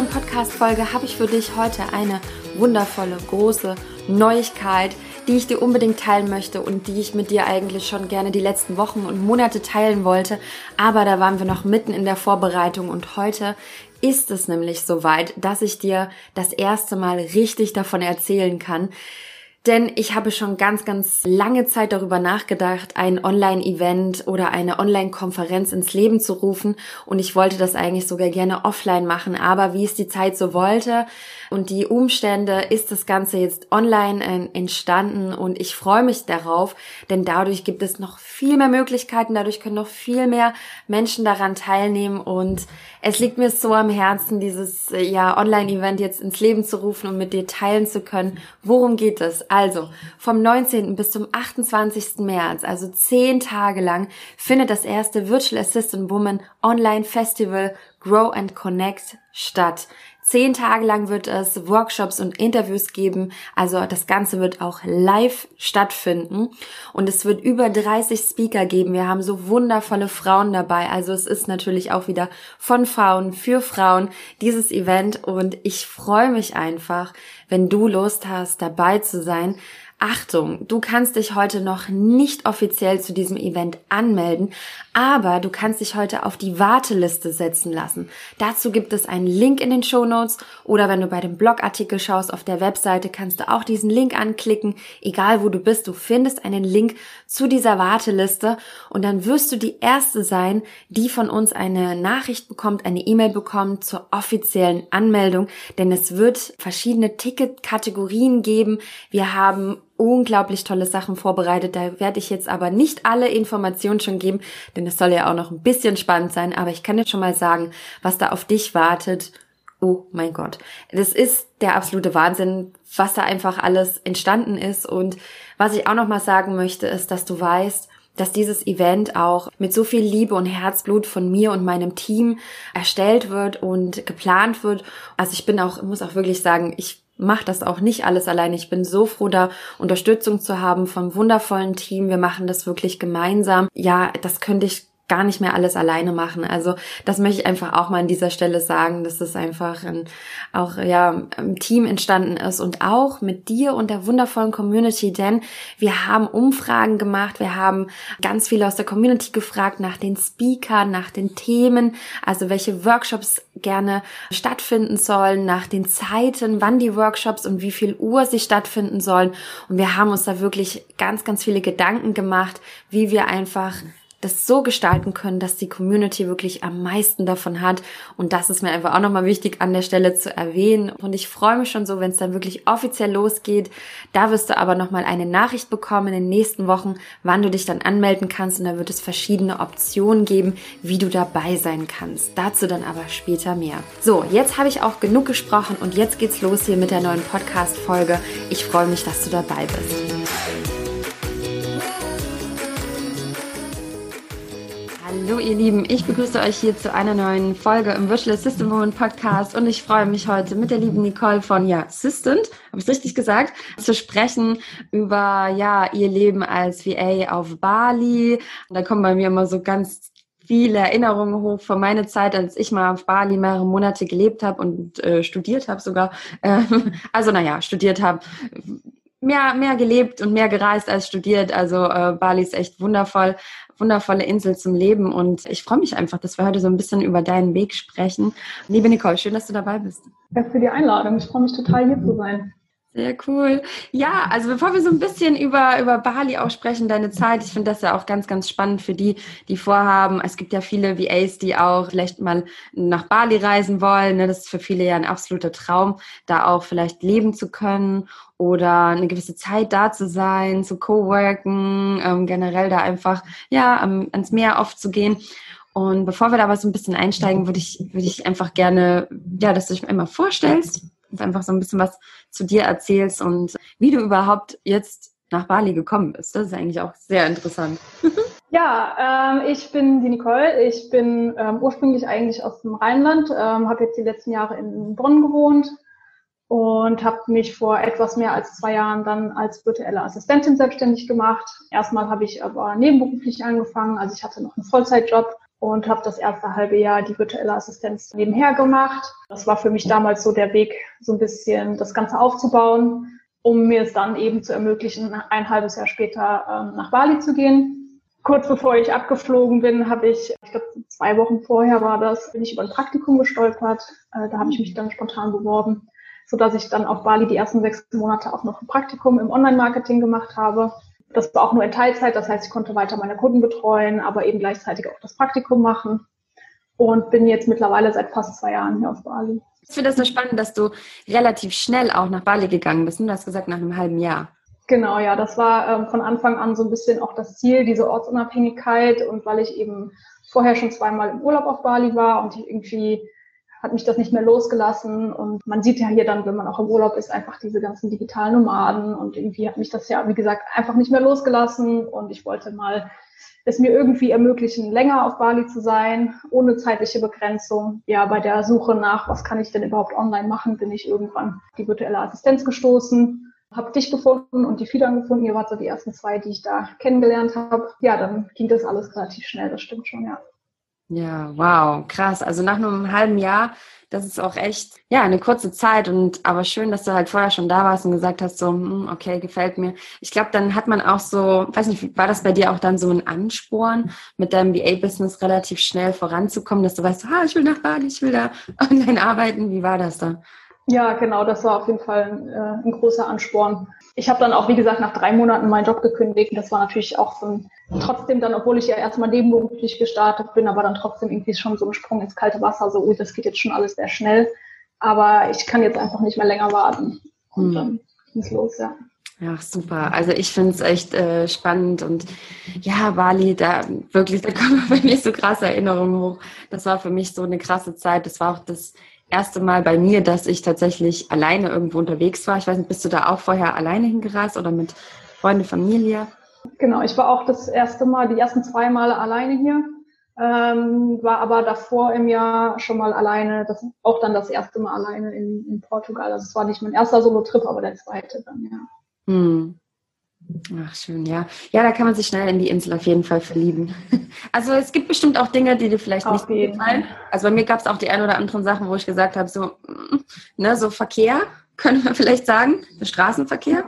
neuen Podcast-Folge, habe ich für dich heute eine wundervolle, große Neuigkeit, die ich dir unbedingt teilen möchte und die ich mit dir eigentlich schon gerne die letzten Wochen und Monate teilen wollte. Aber da waren wir noch mitten in der Vorbereitung und heute ist es nämlich soweit, dass ich dir das erste Mal richtig davon erzählen kann. Denn ich habe schon ganz, ganz lange Zeit darüber nachgedacht, ein Online-Event oder eine Online-Konferenz ins Leben zu rufen. Und ich wollte das eigentlich sogar gerne offline machen. Aber wie es die Zeit so wollte und die Umstände, ist das Ganze jetzt online äh, entstanden. Und ich freue mich darauf, denn dadurch gibt es noch viel mehr Möglichkeiten. Dadurch können noch viel mehr Menschen daran teilnehmen. Und es liegt mir so am Herzen, dieses äh, ja, Online-Event jetzt ins Leben zu rufen und mit dir teilen zu können. Worum geht es? Also, vom 19. bis zum 28. März, also zehn Tage lang, findet das erste Virtual Assistant Woman Online Festival Grow and Connect statt. Zehn Tage lang wird es Workshops und Interviews geben. Also das Ganze wird auch live stattfinden. Und es wird über 30 Speaker geben. Wir haben so wundervolle Frauen dabei. Also es ist natürlich auch wieder von Frauen für Frauen dieses Event. Und ich freue mich einfach, wenn du Lust hast, dabei zu sein. Achtung, du kannst dich heute noch nicht offiziell zu diesem Event anmelden, aber du kannst dich heute auf die Warteliste setzen lassen. Dazu gibt es einen Link in den Show Notes oder wenn du bei dem Blogartikel schaust auf der Webseite, kannst du auch diesen Link anklicken. Egal wo du bist, du findest einen Link zu dieser Warteliste und dann wirst du die erste sein, die von uns eine Nachricht bekommt, eine E-Mail bekommt zur offiziellen Anmeldung, denn es wird verschiedene Ticketkategorien geben. Wir haben unglaublich tolle Sachen vorbereitet. Da werde ich jetzt aber nicht alle Informationen schon geben, denn es soll ja auch noch ein bisschen spannend sein. Aber ich kann jetzt schon mal sagen, was da auf dich wartet. Oh mein Gott. Das ist der absolute Wahnsinn, was da einfach alles entstanden ist. Und was ich auch noch mal sagen möchte, ist, dass du weißt, dass dieses Event auch mit so viel Liebe und Herzblut von mir und meinem Team erstellt wird und geplant wird. Also ich bin auch, muss auch wirklich sagen, ich mache das auch nicht alles alleine. Ich bin so froh, da Unterstützung zu haben vom wundervollen Team. Wir machen das wirklich gemeinsam. Ja, das könnte ich gar nicht mehr alles alleine machen. Also das möchte ich einfach auch mal an dieser Stelle sagen, dass es einfach ein, auch ja im Team entstanden ist und auch mit dir und der wundervollen Community, denn wir haben Umfragen gemacht, wir haben ganz viele aus der Community gefragt nach den Speakern, nach den Themen, also welche Workshops gerne stattfinden sollen, nach den Zeiten, wann die Workshops und wie viel Uhr sie stattfinden sollen und wir haben uns da wirklich ganz ganz viele Gedanken gemacht, wie wir einfach das so gestalten können, dass die Community wirklich am meisten davon hat. Und das ist mir einfach auch nochmal wichtig an der Stelle zu erwähnen. Und ich freue mich schon so, wenn es dann wirklich offiziell losgeht. Da wirst du aber nochmal eine Nachricht bekommen in den nächsten Wochen, wann du dich dann anmelden kannst. Und da wird es verschiedene Optionen geben, wie du dabei sein kannst. Dazu dann aber später mehr. So, jetzt habe ich auch genug gesprochen und jetzt geht's los hier mit der neuen Podcast-Folge. Ich freue mich, dass du dabei bist. Hallo ihr Lieben, ich begrüße euch hier zu einer neuen Folge im Virtual Assistant Moment Podcast und ich freue mich heute mit der lieben Nicole von ja Assistant, habe ich es richtig gesagt, zu sprechen über ja ihr Leben als VA auf Bali. Und da kommen bei mir immer so ganz viele Erinnerungen hoch von meiner Zeit, als ich mal auf Bali mehrere Monate gelebt habe und äh, studiert habe sogar. Ähm, also naja, studiert habe mehr, mehr gelebt und mehr gereist als studiert. Also äh, Bali ist echt wundervoll wundervolle Insel zum Leben. Und ich freue mich einfach, dass wir heute so ein bisschen über deinen Weg sprechen. Liebe Nicole, schön, dass du dabei bist. Danke für die Einladung. Ich freue mich total, hier zu sein. Sehr cool. Ja, also bevor wir so ein bisschen über, über Bali auch sprechen, deine Zeit, ich finde das ja auch ganz, ganz spannend für die, die vorhaben. Es gibt ja viele VAs, die auch vielleicht mal nach Bali reisen wollen. Ne? Das ist für viele ja ein absoluter Traum, da auch vielleicht leben zu können oder eine gewisse Zeit da zu sein, zu co-worken, ähm, generell da einfach, ja, ähm, ans Meer oft zu gehen. Und bevor wir da aber so ein bisschen einsteigen, würde ich, würde ich einfach gerne, ja, dass du dich einmal vorstellst und einfach so ein bisschen was zu dir erzählst und wie du überhaupt jetzt nach Bali gekommen bist. Das ist eigentlich auch sehr interessant. Ja, ähm, ich bin die Nicole. Ich bin ähm, ursprünglich eigentlich aus dem Rheinland, ähm, habe jetzt die letzten Jahre in Bonn gewohnt und habe mich vor etwas mehr als zwei Jahren dann als virtuelle Assistentin selbstständig gemacht. Erstmal habe ich aber nebenberuflich angefangen, also ich hatte noch einen Vollzeitjob und habe das erste halbe Jahr die virtuelle Assistenz nebenher gemacht. Das war für mich damals so der Weg, so ein bisschen das Ganze aufzubauen, um mir es dann eben zu ermöglichen, ein halbes Jahr später ähm, nach Bali zu gehen. Kurz bevor ich abgeflogen bin, habe ich, ich glaube zwei Wochen vorher war das, bin ich über ein Praktikum gestolpert. Äh, da habe ich mich dann spontan beworben, so dass ich dann auf Bali die ersten sechs Monate auch noch ein Praktikum im Online-Marketing gemacht habe das war auch nur in Teilzeit, das heißt, ich konnte weiter meine Kunden betreuen, aber eben gleichzeitig auch das Praktikum machen und bin jetzt mittlerweile seit fast zwei Jahren hier auf Bali. Ich finde das so spannend, dass du relativ schnell auch nach Bali gegangen bist. Du hast gesagt, nach einem halben Jahr. Genau, ja, das war ähm, von Anfang an so ein bisschen auch das Ziel, diese Ortsunabhängigkeit und weil ich eben vorher schon zweimal im Urlaub auf Bali war und ich irgendwie hat mich das nicht mehr losgelassen. Und man sieht ja hier dann, wenn man auch im Urlaub ist, einfach diese ganzen digitalen Nomaden. Und irgendwie hat mich das ja, wie gesagt, einfach nicht mehr losgelassen. Und ich wollte mal es mir irgendwie ermöglichen, länger auf Bali zu sein, ohne zeitliche Begrenzung. Ja, bei der Suche nach, was kann ich denn überhaupt online machen, bin ich irgendwann die virtuelle Assistenz gestoßen, habe dich gefunden und die Fiedern gefunden. Ihr wart so die ersten zwei, die ich da kennengelernt habe. Ja, dann ging das alles relativ schnell, das stimmt schon, ja. Ja, wow, krass. Also nach nur einem halben Jahr, das ist auch echt, ja, eine kurze Zeit und aber schön, dass du halt vorher schon da warst und gesagt hast, so, hm, okay, gefällt mir. Ich glaube, dann hat man auch so, weiß nicht, war das bei dir auch dann so ein Ansporn, mit deinem VA-Business relativ schnell voranzukommen, dass du weißt, ah, ich will nach Bali, ich will da online arbeiten. Wie war das da? Ja, genau, das war auf jeden Fall äh, ein großer Ansporn. Ich habe dann auch, wie gesagt, nach drei Monaten meinen Job gekündigt. Das war natürlich auch so ein, trotzdem dann, obwohl ich ja erstmal nebenberuflich gestartet bin, aber dann trotzdem irgendwie schon so ein Sprung ins kalte Wasser, so, ui, das geht jetzt schon alles sehr schnell. Aber ich kann jetzt einfach nicht mehr länger warten. Und hm. dann ging es los, ja. Ja, super. Also ich finde es echt äh, spannend und ja, Bali, da wirklich, da kommen bei mir so krasse Erinnerungen hoch. Das war für mich so eine krasse Zeit. Das war auch das erste Mal bei mir, dass ich tatsächlich alleine irgendwo unterwegs war. Ich weiß nicht, bist du da auch vorher alleine hingereist oder mit Freunde, Familie? Genau, ich war auch das erste Mal, die ersten zwei Male alleine hier, ähm, war aber davor im Jahr schon mal alleine, das auch dann das erste Mal alleine in, in Portugal. Also es war nicht mein erster Solo-Trip, aber der zweite dann, ja. Hm. Ach, schön, ja. Ja, da kann man sich schnell in die Insel auf jeden Fall verlieben. Also es gibt bestimmt auch Dinge, die dir vielleicht auf nicht gefallen. Also bei mir gab es auch die ein oder anderen Sachen, wo ich gesagt habe, so, mm, ne, so Verkehr, können wir vielleicht sagen, Straßenverkehr.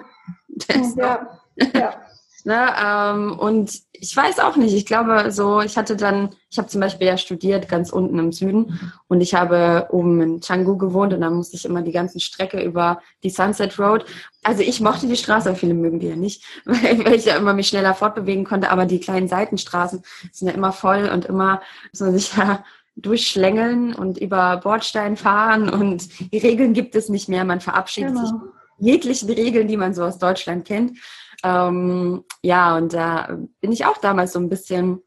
ja, ja. Ne, ähm, und ich weiß auch nicht, ich glaube so, ich hatte dann, ich habe zum Beispiel ja studiert ganz unten im Süden und ich habe oben in Canggu gewohnt und dann musste ich immer die ganze Strecke über die Sunset Road. Also ich mochte die Straße, viele mögen die ja nicht, weil, weil ich ja immer mich schneller fortbewegen konnte, aber die kleinen Seitenstraßen sind ja immer voll und immer muss man sich ja durchschlängeln und über Bordstein fahren und die Regeln gibt es nicht mehr, man verabschiedet genau. sich jeglichen Regeln, die man so aus Deutschland kennt. Ähm, ja, und da bin ich auch damals so ein bisschen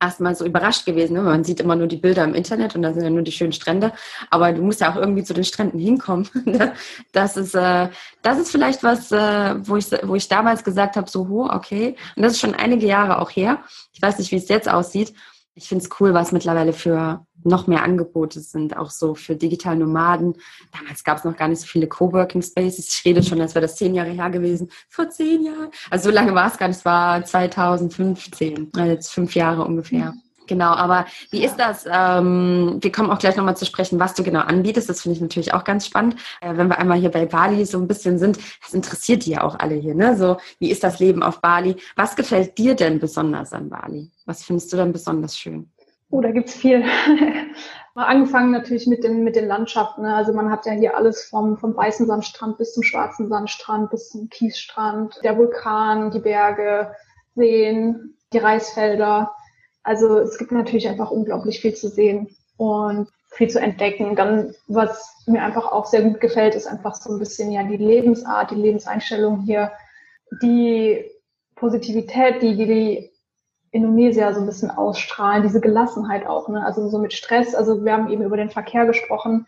erstmal so überrascht gewesen. Ne? Man sieht immer nur die Bilder im Internet und da sind ja nur die schönen Strände, aber du musst ja auch irgendwie zu den Stränden hinkommen. das ist, äh, das ist vielleicht was, äh, wo, ich, wo ich damals gesagt habe, so, ho, okay. Und das ist schon einige Jahre auch her. Ich weiß nicht, wie es jetzt aussieht. Ich finde es cool, was mittlerweile für noch mehr Angebote sind, auch so für digitale Nomaden. Damals gab es noch gar nicht so viele Coworking Spaces. Ich rede schon, als wäre das zehn Jahre her gewesen. Vor zehn Jahren. Also so lange war es gar nicht. Es war 2015. Also jetzt fünf Jahre ungefähr. Genau, aber wie ist das? Ähm, wir kommen auch gleich nochmal zu sprechen, was du genau anbietest. Das finde ich natürlich auch ganz spannend. Äh, wenn wir einmal hier bei Bali so ein bisschen sind, das interessiert die ja auch alle hier, ne? So, wie ist das Leben auf Bali? Was gefällt dir denn besonders an Bali? Was findest du denn besonders schön? Oh, da gibt's viel. Angefangen natürlich mit den, mit den Landschaften. Ne? Also man hat ja hier alles vom, vom weißen Sandstrand bis zum schwarzen Sandstrand, bis zum Kiesstrand, der Vulkan, die Berge, Seen, die Reisfelder. Also es gibt natürlich einfach unglaublich viel zu sehen und viel zu entdecken. Dann, was mir einfach auch sehr gut gefällt, ist einfach so ein bisschen ja die Lebensart, die Lebenseinstellung hier, die Positivität, die, die die Indonesier so ein bisschen ausstrahlen, diese Gelassenheit auch, ne? also so mit Stress. Also wir haben eben über den Verkehr gesprochen.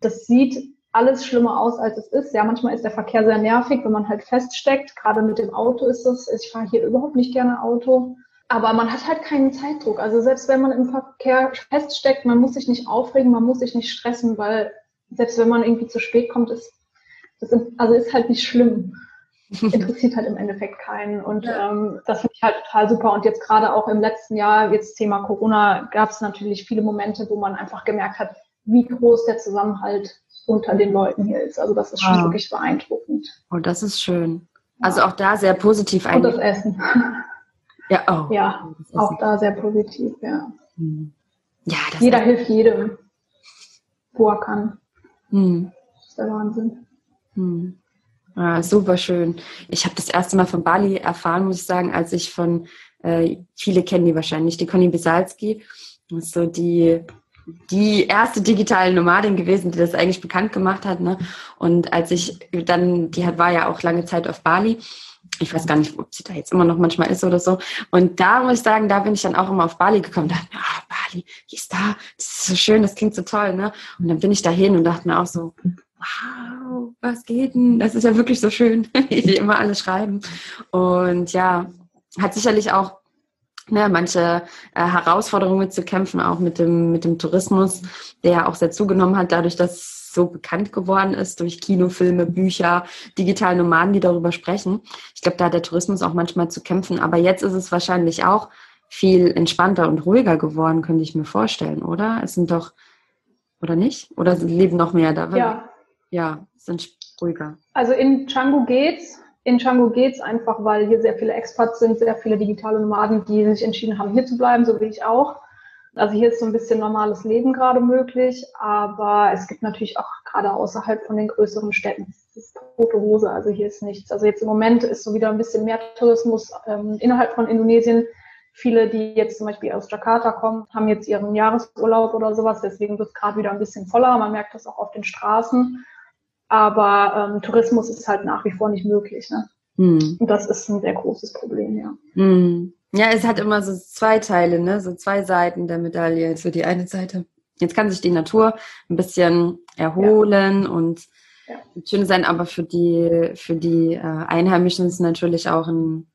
Das sieht alles schlimmer aus, als es ist. Ja, manchmal ist der Verkehr sehr nervig, wenn man halt feststeckt. Gerade mit dem Auto ist das, ich fahre hier überhaupt nicht gerne Auto. Aber man hat halt keinen Zeitdruck. Also selbst wenn man im Verkehr feststeckt, man muss sich nicht aufregen, man muss sich nicht stressen, weil selbst wenn man irgendwie zu spät kommt, ist, das also ist halt nicht schlimm. Interessiert halt im Endeffekt keinen. Und ja. ähm, das finde ich halt total super. Und jetzt gerade auch im letzten Jahr, jetzt Thema Corona, gab es natürlich viele Momente, wo man einfach gemerkt hat, wie groß der Zusammenhalt unter den Leuten hier ist. Also das ist schon wow. wirklich beeindruckend. Und oh, das ist schön. Also auch da sehr positiv Und das Essen. Ja, oh. ja auch da sehr positiv, ja. Hm. ja Jeder hilft jedem, wo er kann. Hm. Das ist der Wahnsinn. Hm. Ah, super schön. Ich habe das erste Mal von Bali erfahren, muss ich sagen, als ich von, äh, viele kennen die wahrscheinlich, die Conny Bisalski, so die die erste digitale Nomadin gewesen, die das eigentlich bekannt gemacht hat. Ne? Und als ich dann, die hat, war ja auch lange Zeit auf Bali. Ich weiß gar nicht, ob sie da jetzt immer noch manchmal ist oder so. Und da muss ich sagen, da bin ich dann auch immer auf Bali gekommen. Da dachte mir, ah, Bali, die ist da, das ist so schön, das klingt so toll. Ne? Und dann bin ich dahin und dachte mir auch so, wow, was geht denn? Das ist ja wirklich so schön, wie die immer alle schreiben. Und ja, hat sicherlich auch ne, manche äh, Herausforderungen zu kämpfen, auch mit dem, mit dem Tourismus, der auch sehr zugenommen hat, dadurch, dass so bekannt geworden ist durch Kinofilme, Bücher, digitale Nomaden, die darüber sprechen. Ich glaube, da hat der Tourismus auch manchmal zu kämpfen. Aber jetzt ist es wahrscheinlich auch viel entspannter und ruhiger geworden, könnte ich mir vorstellen, oder? Es sind doch, oder nicht? Oder leben noch mehr da? Ja. Ja, sind ruhiger. Also in Django geht's. In Django geht's einfach, weil hier sehr viele Expats sind, sehr viele digitale Nomaden, die sich entschieden haben, hier zu bleiben, so wie ich auch. Also hier ist so ein bisschen normales Leben gerade möglich, aber es gibt natürlich auch gerade außerhalb von den größeren Städten es ist tote Hose. Also hier ist nichts. Also jetzt im Moment ist so wieder ein bisschen mehr Tourismus ähm, innerhalb von Indonesien. Viele, die jetzt zum Beispiel aus Jakarta kommen, haben jetzt ihren Jahresurlaub oder sowas. Deswegen wird es gerade wieder ein bisschen voller. Man merkt das auch auf den Straßen. Aber ähm, Tourismus ist halt nach wie vor nicht möglich. Ne? Hm. Und das ist ein sehr großes Problem, ja. Hm. Ja, es hat immer so zwei Teile, ne? so zwei Seiten der Medaille. So die eine Seite. Jetzt kann sich die Natur ein bisschen erholen ja. und ja. schön sein, aber für die, für die äh, Einheimischen ist es natürlich auch ein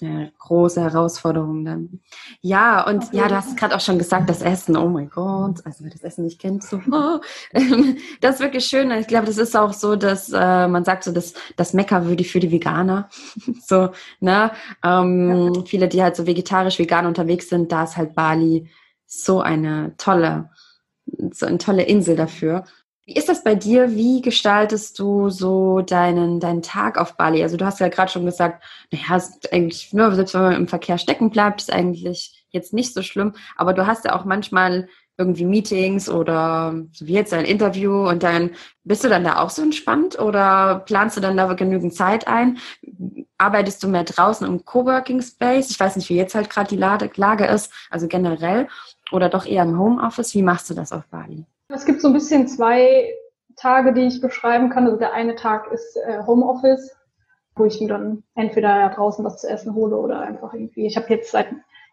ja, große Herausforderung dann. Ja, und ja, du hast gerade auch schon gesagt, das Essen, oh mein Gott, also wer das Essen nicht kennt, so, oh, das ist wirklich schön. Ich glaube, das ist auch so, dass äh, man sagt so, dass das Mecker würde für die Veganer. so, ne? Ähm, ja. Viele, die halt so vegetarisch, vegan unterwegs sind, da ist halt Bali so eine tolle, so eine tolle Insel dafür. Wie ist das bei dir? Wie gestaltest du so deinen, deinen Tag auf Bali? Also du hast ja gerade schon gesagt, naja, ist eigentlich, nur selbst wenn man im Verkehr stecken bleibt, ist eigentlich jetzt nicht so schlimm. Aber du hast ja auch manchmal irgendwie Meetings oder so wie jetzt ein Interview und dann bist du dann da auch so entspannt oder planst du dann da genügend Zeit ein? Arbeitest du mehr draußen im Coworking Space? Ich weiß nicht, wie jetzt halt gerade die Lage ist, also generell oder doch eher im Homeoffice. Wie machst du das auf Bali? Es gibt so ein bisschen zwei Tage, die ich beschreiben kann. Also der eine Tag ist äh, Homeoffice, wo ich mir dann entweder draußen was zu essen hole oder einfach irgendwie. Ich habe jetzt seit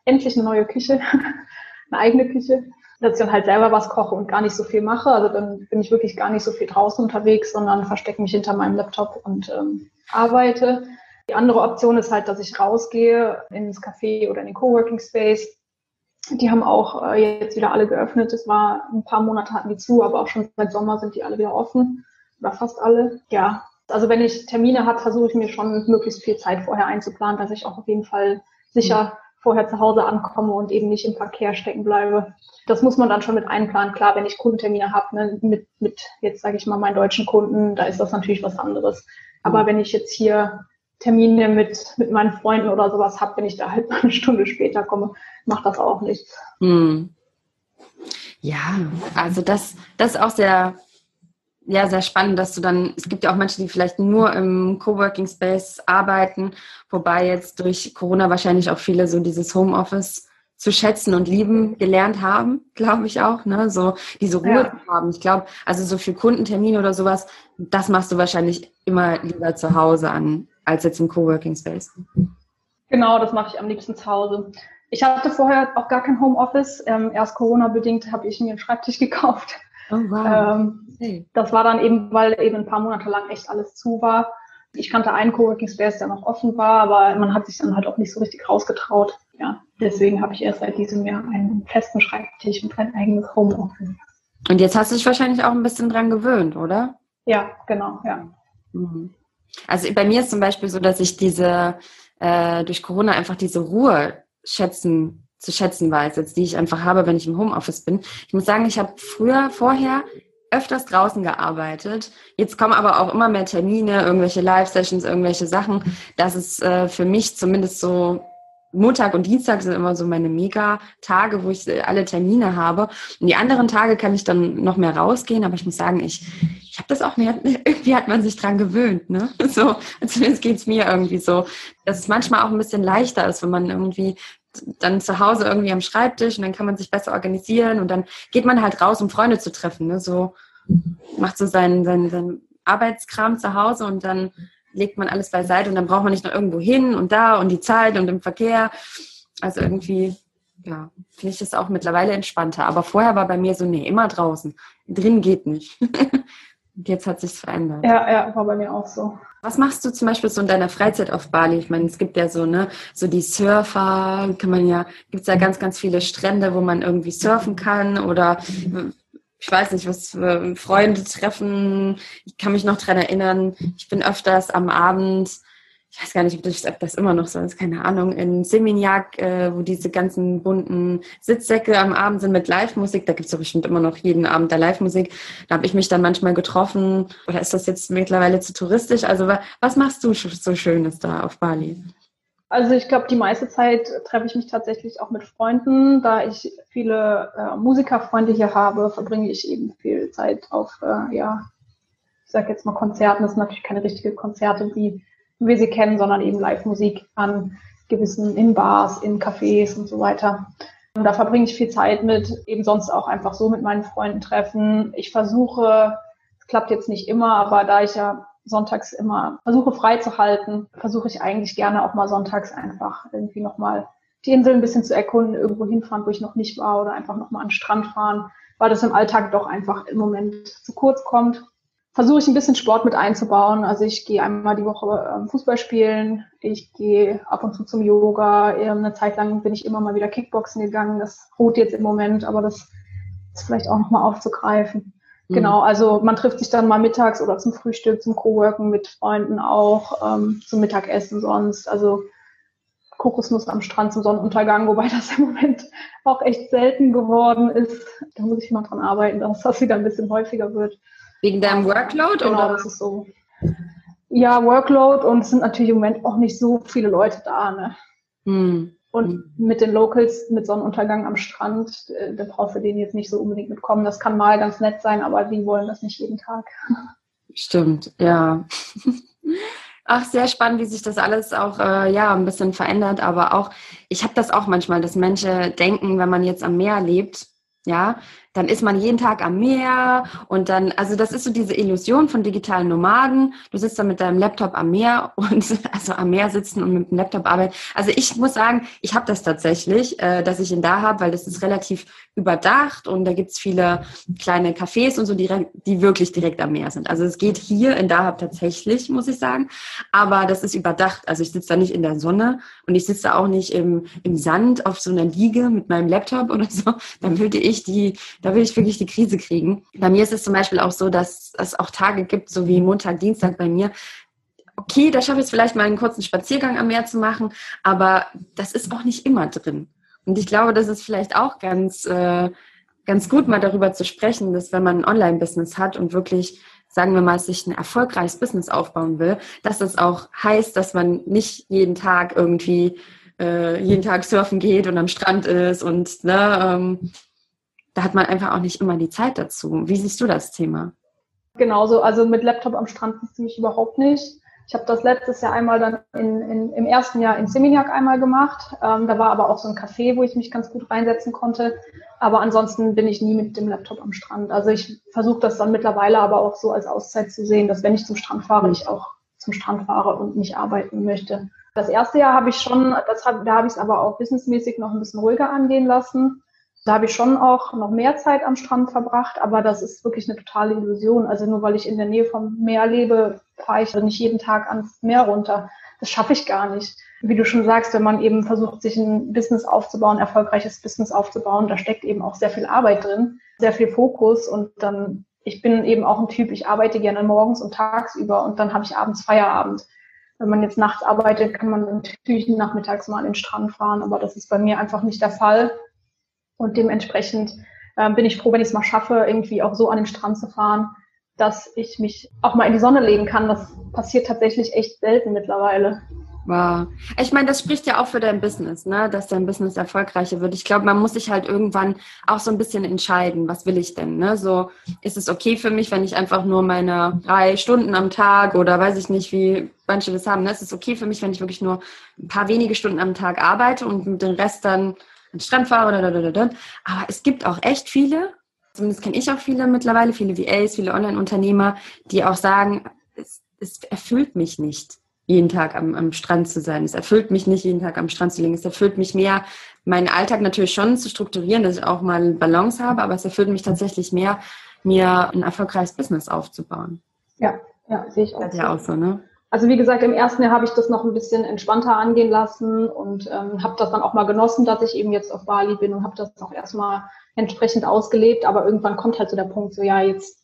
endlich eine neue Küche, eine eigene Küche, dass ich dann halt selber was koche und gar nicht so viel mache. Also dann bin ich wirklich gar nicht so viel draußen unterwegs, sondern verstecke mich hinter meinem Laptop und ähm, arbeite. Die andere Option ist halt, dass ich rausgehe ins Café oder in den Coworking Space die haben auch äh, jetzt wieder alle geöffnet. Es war ein paar Monate hatten die zu, aber auch schon seit Sommer sind die alle wieder offen. Oder fast alle. Ja. Also wenn ich Termine habe, versuche ich mir schon möglichst viel Zeit vorher einzuplanen, dass ich auch auf jeden Fall sicher vorher zu Hause ankomme und eben nicht im Verkehr stecken bleibe. Das muss man dann schon mit einplanen. Klar, wenn ich Kundentermine habe, ne, mit, mit jetzt sage ich mal meinen deutschen Kunden, da ist das natürlich was anderes. Aber wenn ich jetzt hier Termine mit, mit meinen Freunden oder sowas habe, wenn ich da halt eine Stunde später komme, macht das auch nichts. Hm. Ja, also das, das ist auch sehr, ja, sehr spannend, dass du dann, es gibt ja auch manche, die vielleicht nur im Coworking Space arbeiten, wobei jetzt durch Corona wahrscheinlich auch viele so dieses Homeoffice zu schätzen und lieben gelernt haben, glaube ich auch, ne? So diese Ruhe ja. zu haben. Ich glaube, also so für Kundentermine oder sowas, das machst du wahrscheinlich immer lieber zu Hause an, als jetzt im Coworking Space. Genau, das mache ich am liebsten zu Hause. Ich hatte vorher auch gar kein Homeoffice. Ähm, erst Corona-bedingt habe ich mir einen Schreibtisch gekauft. Oh, wow. Ähm. Das war dann eben, weil eben ein paar Monate lang echt alles zu war. Ich kannte einen Coworking Space, der noch offen war, aber man hat sich dann halt auch nicht so richtig rausgetraut. Ja, deswegen habe ich erst seit diesem Jahr einen festen Schreibtisch und ein eigenes Homeoffice. Und jetzt hast du dich wahrscheinlich auch ein bisschen dran gewöhnt, oder? Ja, genau, ja. Mhm. Also bei mir ist zum Beispiel so, dass ich diese äh, durch Corona einfach diese Ruhe schätzen zu schätzen weiß, jetzt die ich einfach habe, wenn ich im Homeoffice bin. Ich muss sagen, ich habe früher, vorher öfters draußen gearbeitet. Jetzt kommen aber auch immer mehr Termine, irgendwelche Live-Sessions, irgendwelche Sachen. Das ist äh, für mich zumindest so Montag und Dienstag sind immer so meine Mega-Tage, wo ich alle Termine habe. Und die anderen Tage kann ich dann noch mehr rausgehen. Aber ich muss sagen, ich, ich habe das auch mehr, irgendwie hat man sich dran gewöhnt. Ne? So, zumindest geht's mir irgendwie so, dass es manchmal auch ein bisschen leichter ist, wenn man irgendwie dann zu Hause irgendwie am Schreibtisch und dann kann man sich besser organisieren und dann geht man halt raus, um Freunde zu treffen. Ne? So macht so seinen, seinen, seinen Arbeitskram zu Hause und dann legt man alles beiseite und dann braucht man nicht noch irgendwo hin und da und die Zeit und im Verkehr. Also irgendwie, ja, finde ich das auch mittlerweile entspannter. Aber vorher war bei mir so, nee, immer draußen. Drin geht nicht. und jetzt hat sich's verändert. Ja, ja, war bei mir auch so. Was machst du zum Beispiel so in deiner Freizeit auf Bali? Ich meine, es gibt ja so, ne, so die Surfer, kann man ja, gibt es ja ganz, ganz viele Strände, wo man irgendwie surfen kann oder ich weiß nicht, was für Freunde treffen. Ich kann mich noch dran erinnern, ich bin öfters am Abend, ich weiß gar nicht, ob das, ob das immer noch so ist, keine Ahnung, in Seminyak, äh, wo diese ganzen bunten Sitzsäcke am Abend sind mit Live-Musik. Da gibt es ja bestimmt immer noch jeden Abend da Live-Musik. Da habe ich mich dann manchmal getroffen. Oder ist das jetzt mittlerweile zu touristisch? Also was machst du so Schönes da auf Bali? Also ich glaube, die meiste Zeit treffe ich mich tatsächlich auch mit Freunden. Da ich viele äh, Musikerfreunde hier habe, verbringe ich eben viel Zeit auf, äh, ja, ich sag jetzt mal Konzerten. Das sind natürlich keine richtigen Konzerte, wie wir sie kennen, sondern eben Live-Musik an gewissen, in Bars, in Cafés und so weiter. Und da verbringe ich viel Zeit mit, eben sonst auch einfach so mit meinen Freunden treffen. Ich versuche, es klappt jetzt nicht immer, aber da ich ja sonntags immer versuche frei zu halten, versuche ich eigentlich gerne auch mal sonntags einfach irgendwie nochmal die Insel ein bisschen zu erkunden, irgendwo hinfahren, wo ich noch nicht war oder einfach nochmal an den Strand fahren, weil das im Alltag doch einfach im Moment zu kurz kommt. Versuche ich ein bisschen Sport mit einzubauen. Also ich gehe einmal die Woche ähm, Fußball spielen, ich gehe ab und zu zum Yoga. Ähm, eine Zeit lang bin ich immer mal wieder Kickboxen gegangen. Das ruht jetzt im Moment, aber das ist vielleicht auch nochmal aufzugreifen. Genau, mhm. also man trifft sich dann mal mittags oder zum Frühstück, zum Coworken mit Freunden auch, ähm, zum Mittagessen sonst. Also Kokosnuss am Strand zum Sonnenuntergang, wobei das im Moment auch echt selten geworden ist. Da muss ich mal dran arbeiten, dass das wieder ein bisschen häufiger wird. Wegen deinem Workload genau, oder? das ist so. Ja, Workload und es sind natürlich im Moment auch nicht so viele Leute da. Ne? Hm. Und mhm. mit den Locals, mit Sonnenuntergang am Strand, äh, da brauchst du denen jetzt nicht so unbedingt mitkommen. Das kann mal ganz nett sein, aber die wollen das nicht jeden Tag. Stimmt, ja. Ach, sehr spannend, wie sich das alles auch äh, ja ein bisschen verändert. Aber auch, ich habe das auch manchmal, dass Menschen denken, wenn man jetzt am Meer lebt, ja, dann ist man jeden Tag am Meer und dann, also das ist so diese Illusion von digitalen Nomaden. Du sitzt dann mit deinem Laptop am Meer und also am Meer sitzen und mit dem Laptop arbeiten. Also ich muss sagen, ich habe das tatsächlich, äh, dass ich ihn da habe, weil das ist relativ überdacht und da gibt's viele kleine Cafés und so, die, die wirklich direkt am Meer sind. Also es geht hier in Dahab tatsächlich, muss ich sagen, aber das ist überdacht. Also ich sitze da nicht in der Sonne und ich sitze da auch nicht im, im Sand auf so einer Liege mit meinem Laptop oder so. Dann würde ich die da will ich wirklich die Krise kriegen. Bei mir ist es zum Beispiel auch so, dass es auch Tage gibt, so wie Montag, Dienstag bei mir, okay, da schaffe ich es vielleicht mal einen kurzen Spaziergang am Meer zu machen, aber das ist auch nicht immer drin. Und ich glaube, das ist vielleicht auch ganz, äh, ganz gut, mal darüber zu sprechen, dass wenn man ein Online-Business hat und wirklich, sagen wir mal, sich ein erfolgreiches Business aufbauen will, dass das auch heißt, dass man nicht jeden Tag irgendwie äh, jeden Tag surfen geht und am Strand ist und ne, ähm, da hat man einfach auch nicht immer die Zeit dazu. Wie siehst du das Thema? Genauso, also mit Laptop am Strand siehst du mich überhaupt nicht. Ich habe das letztes Jahr einmal dann in, in, im ersten Jahr in Seminyak einmal gemacht. Ähm, da war aber auch so ein Café, wo ich mich ganz gut reinsetzen konnte. Aber ansonsten bin ich nie mit dem Laptop am Strand. Also ich versuche das dann mittlerweile aber auch so als Auszeit zu sehen, dass wenn ich zum Strand fahre, ich auch zum Strand fahre und nicht arbeiten möchte. Das erste Jahr habe ich schon, hab, da habe ich es aber auch businessmäßig noch ein bisschen ruhiger angehen lassen. Da habe ich schon auch noch mehr Zeit am Strand verbracht, aber das ist wirklich eine totale Illusion. Also nur weil ich in der Nähe vom Meer lebe, fahre ich nicht jeden Tag ans Meer runter. Das schaffe ich gar nicht. Wie du schon sagst, wenn man eben versucht, sich ein Business aufzubauen, erfolgreiches Business aufzubauen, da steckt eben auch sehr viel Arbeit drin, sehr viel Fokus und dann ich bin eben auch ein Typ, ich arbeite gerne morgens und tagsüber und dann habe ich abends Feierabend. Wenn man jetzt nachts arbeitet, kann man natürlich nachmittags mal an den Strand fahren, aber das ist bei mir einfach nicht der Fall. Und dementsprechend äh, bin ich froh, wenn ich es mal schaffe, irgendwie auch so an den Strand zu fahren, dass ich mich auch mal in die Sonne legen kann. Das passiert tatsächlich echt selten mittlerweile. Wow. Ich meine, das spricht ja auch für dein Business, ne? dass dein Business erfolgreicher wird. Ich glaube, man muss sich halt irgendwann auch so ein bisschen entscheiden, was will ich denn? Ne? So, ist es okay für mich, wenn ich einfach nur meine drei Stunden am Tag oder weiß ich nicht, wie manche das haben, ne? ist es okay für mich, wenn ich wirklich nur ein paar wenige Stunden am Tag arbeite und dem Rest dann an den Strand fahre. Aber es gibt auch echt viele, zumindest kenne ich auch viele mittlerweile, viele VAs, viele Online-Unternehmer, die auch sagen, es, es erfüllt mich nicht jeden Tag am, am Strand zu sein. Es erfüllt mich nicht, jeden Tag am Strand zu liegen. Es erfüllt mich mehr, meinen Alltag natürlich schon zu strukturieren, dass ich auch mal Balance habe, aber es erfüllt mich tatsächlich mehr, mir ein erfolgreiches Business aufzubauen. Ja, ja, sehe ich auch. Das ja auch so, ne? Also wie gesagt, im ersten Jahr habe ich das noch ein bisschen entspannter angehen lassen und ähm, habe das dann auch mal genossen, dass ich eben jetzt auf Bali bin und habe das auch erstmal entsprechend ausgelebt. Aber irgendwann kommt halt so der Punkt, so ja, jetzt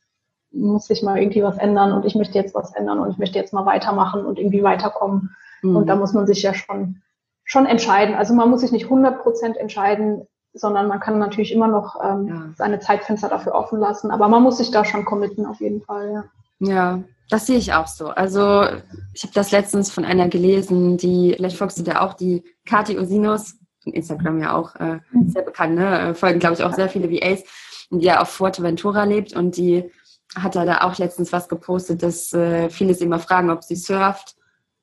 muss sich mal irgendwie was ändern und ich möchte jetzt was ändern und ich möchte jetzt mal weitermachen und irgendwie weiterkommen. Mhm. Und da muss man sich ja schon, schon entscheiden. Also man muss sich nicht 100 Prozent entscheiden, sondern man kann natürlich immer noch ähm, ja. seine Zeitfenster dafür offen lassen. Aber man muss sich da schon committen, auf jeden Fall, ja. Ja, das sehe ich auch so. Also ich habe das letztens von einer gelesen, die, vielleicht folgst du der auch, die Kati Osinus, von Instagram ja auch äh, mhm. sehr bekannt, ne? Äh, folgen, glaube ich, auch sehr viele VAs, die ja auf Fuerteventura lebt und die hat er da auch letztens was gepostet, dass äh, viele sie immer fragen, ob sie surft,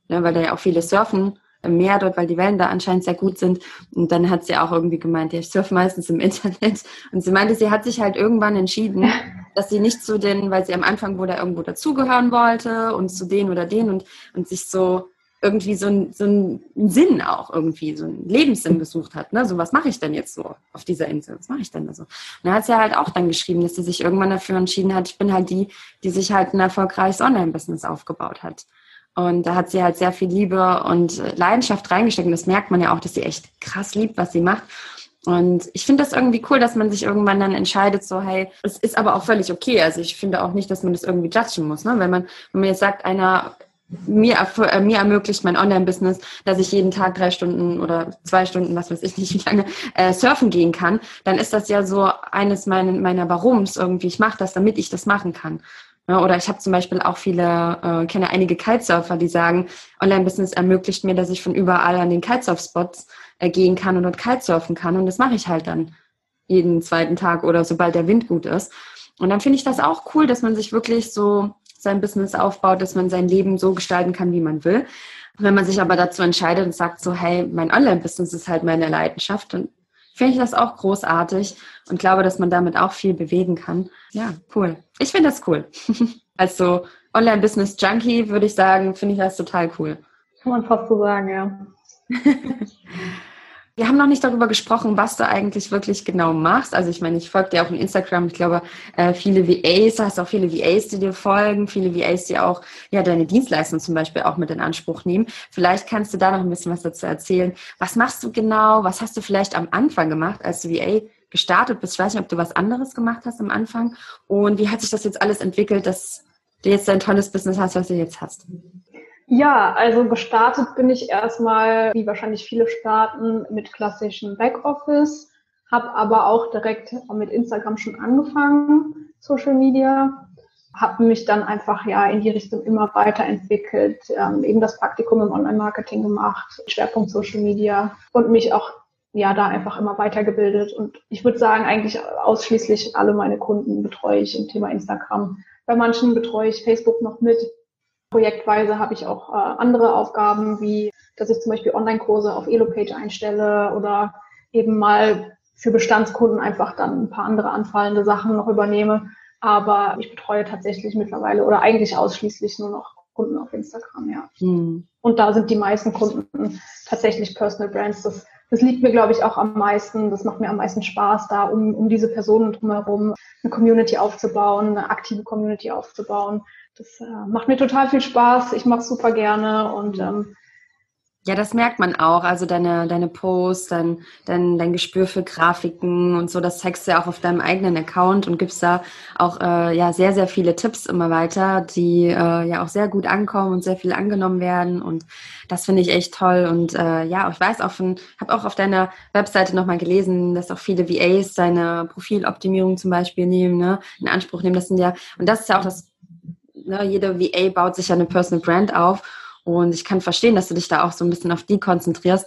ne, weil da ja auch viele surfen im Meer dort, weil die Wellen da anscheinend sehr gut sind. Und dann hat sie auch irgendwie gemeint, ja, ich surfe meistens im Internet. Und sie meinte, sie hat sich halt irgendwann entschieden, dass sie nicht zu den, weil sie am Anfang wohl da irgendwo dazugehören wollte und zu denen oder denen und, und sich so irgendwie so, ein, so einen Sinn auch irgendwie, so einen Lebenssinn gesucht hat. Ne? So, was mache ich denn jetzt so auf dieser Insel? Was mache ich denn da so? Und da hat sie halt auch dann geschrieben, dass sie sich irgendwann dafür entschieden hat, ich bin halt die, die sich halt ein erfolgreiches Online-Business aufgebaut hat. Und da hat sie halt sehr viel Liebe und Leidenschaft reingesteckt. Und das merkt man ja auch, dass sie echt krass liebt, was sie macht. Und ich finde das irgendwie cool, dass man sich irgendwann dann entscheidet, so, hey, es ist aber auch völlig okay. Also ich finde auch nicht, dass man das irgendwie judgen muss. Ne? Wenn man, wenn man jetzt sagt, einer mir, äh, mir ermöglicht mein Online-Business, dass ich jeden Tag drei Stunden oder zwei Stunden, was weiß ich nicht, wie lange, äh, surfen gehen kann, dann ist das ja so eines meiner, meiner Warums irgendwie. Ich mache das, damit ich das machen kann. Ja, oder ich habe zum Beispiel auch viele, äh, kenne einige Kitesurfer, die sagen, Online-Business ermöglicht mir, dass ich von überall an den Kitesurf-Spots gehen kann und dort Kitesurfen kann. Und das mache ich halt dann jeden zweiten Tag oder sobald der Wind gut ist. Und dann finde ich das auch cool, dass man sich wirklich so sein Business aufbaut, dass man sein Leben so gestalten kann, wie man will. Wenn man sich aber dazu entscheidet und sagt so, hey, mein Online-Business ist halt meine Leidenschaft, dann finde ich das auch großartig und glaube, dass man damit auch viel bewegen kann. Ja, cool. Ich finde das cool. Als so Online-Business-Junkie würde ich sagen, finde ich das total cool. Kann man fast so sagen, ja. Wir haben noch nicht darüber gesprochen, was du eigentlich wirklich genau machst. Also ich meine, ich folge dir auch in Instagram. Ich glaube, äh, viele VAs, du hast auch viele VAs, die dir folgen, viele VAs, die auch ja deine Dienstleistung zum Beispiel auch mit in Anspruch nehmen. Vielleicht kannst du da noch ein bisschen was dazu erzählen. Was machst du genau? Was hast du vielleicht am Anfang gemacht, als du VA gestartet bist? Ich weiß nicht, ob du was anderes gemacht hast am Anfang. Und wie hat sich das jetzt alles entwickelt, dass du jetzt dein tolles Business hast, was du jetzt hast? Ja, also gestartet bin ich erstmal, wie wahrscheinlich viele starten, mit klassischen Backoffice, habe aber auch direkt mit Instagram schon angefangen, Social Media, habe mich dann einfach ja in die Richtung immer weiterentwickelt, ähm, eben das Praktikum im Online-Marketing gemacht, Schwerpunkt Social Media und mich auch ja da einfach immer weitergebildet. Und ich würde sagen, eigentlich ausschließlich alle meine Kunden betreue ich im Thema Instagram. Bei manchen betreue ich Facebook noch mit, Projektweise habe ich auch äh, andere Aufgaben, wie dass ich zum Beispiel Online-Kurse auf Elopage einstelle oder eben mal für Bestandskunden einfach dann ein paar andere anfallende Sachen noch übernehme. Aber ich betreue tatsächlich mittlerweile oder eigentlich ausschließlich nur noch Kunden auf Instagram, ja. Mhm. Und da sind die meisten Kunden tatsächlich Personal Brands. Das, das liegt mir, glaube ich, auch am meisten. Das macht mir am meisten Spaß, da um, um diese Personen drumherum eine Community aufzubauen, eine aktive Community aufzubauen das äh, macht mir total viel Spaß. Ich mache es super gerne und ähm, Ja, das merkt man auch. Also deine, deine Posts, dein, dein, dein Gespür für Grafiken und so, das zeigst du ja auch auf deinem eigenen Account und gibst da auch äh, ja sehr, sehr viele Tipps immer weiter, die äh, ja auch sehr gut ankommen und sehr viel angenommen werden. Und das finde ich echt toll. Und äh, ja, ich weiß auch von, habe auch auf deiner Webseite nochmal gelesen, dass auch viele VAs deine Profiloptimierung zum Beispiel nehmen, ne, in Anspruch nehmen. Das sind ja, und das ist ja auch das, ne, jede VA baut sich ja eine Personal Brand auf. Und ich kann verstehen, dass du dich da auch so ein bisschen auf die konzentrierst,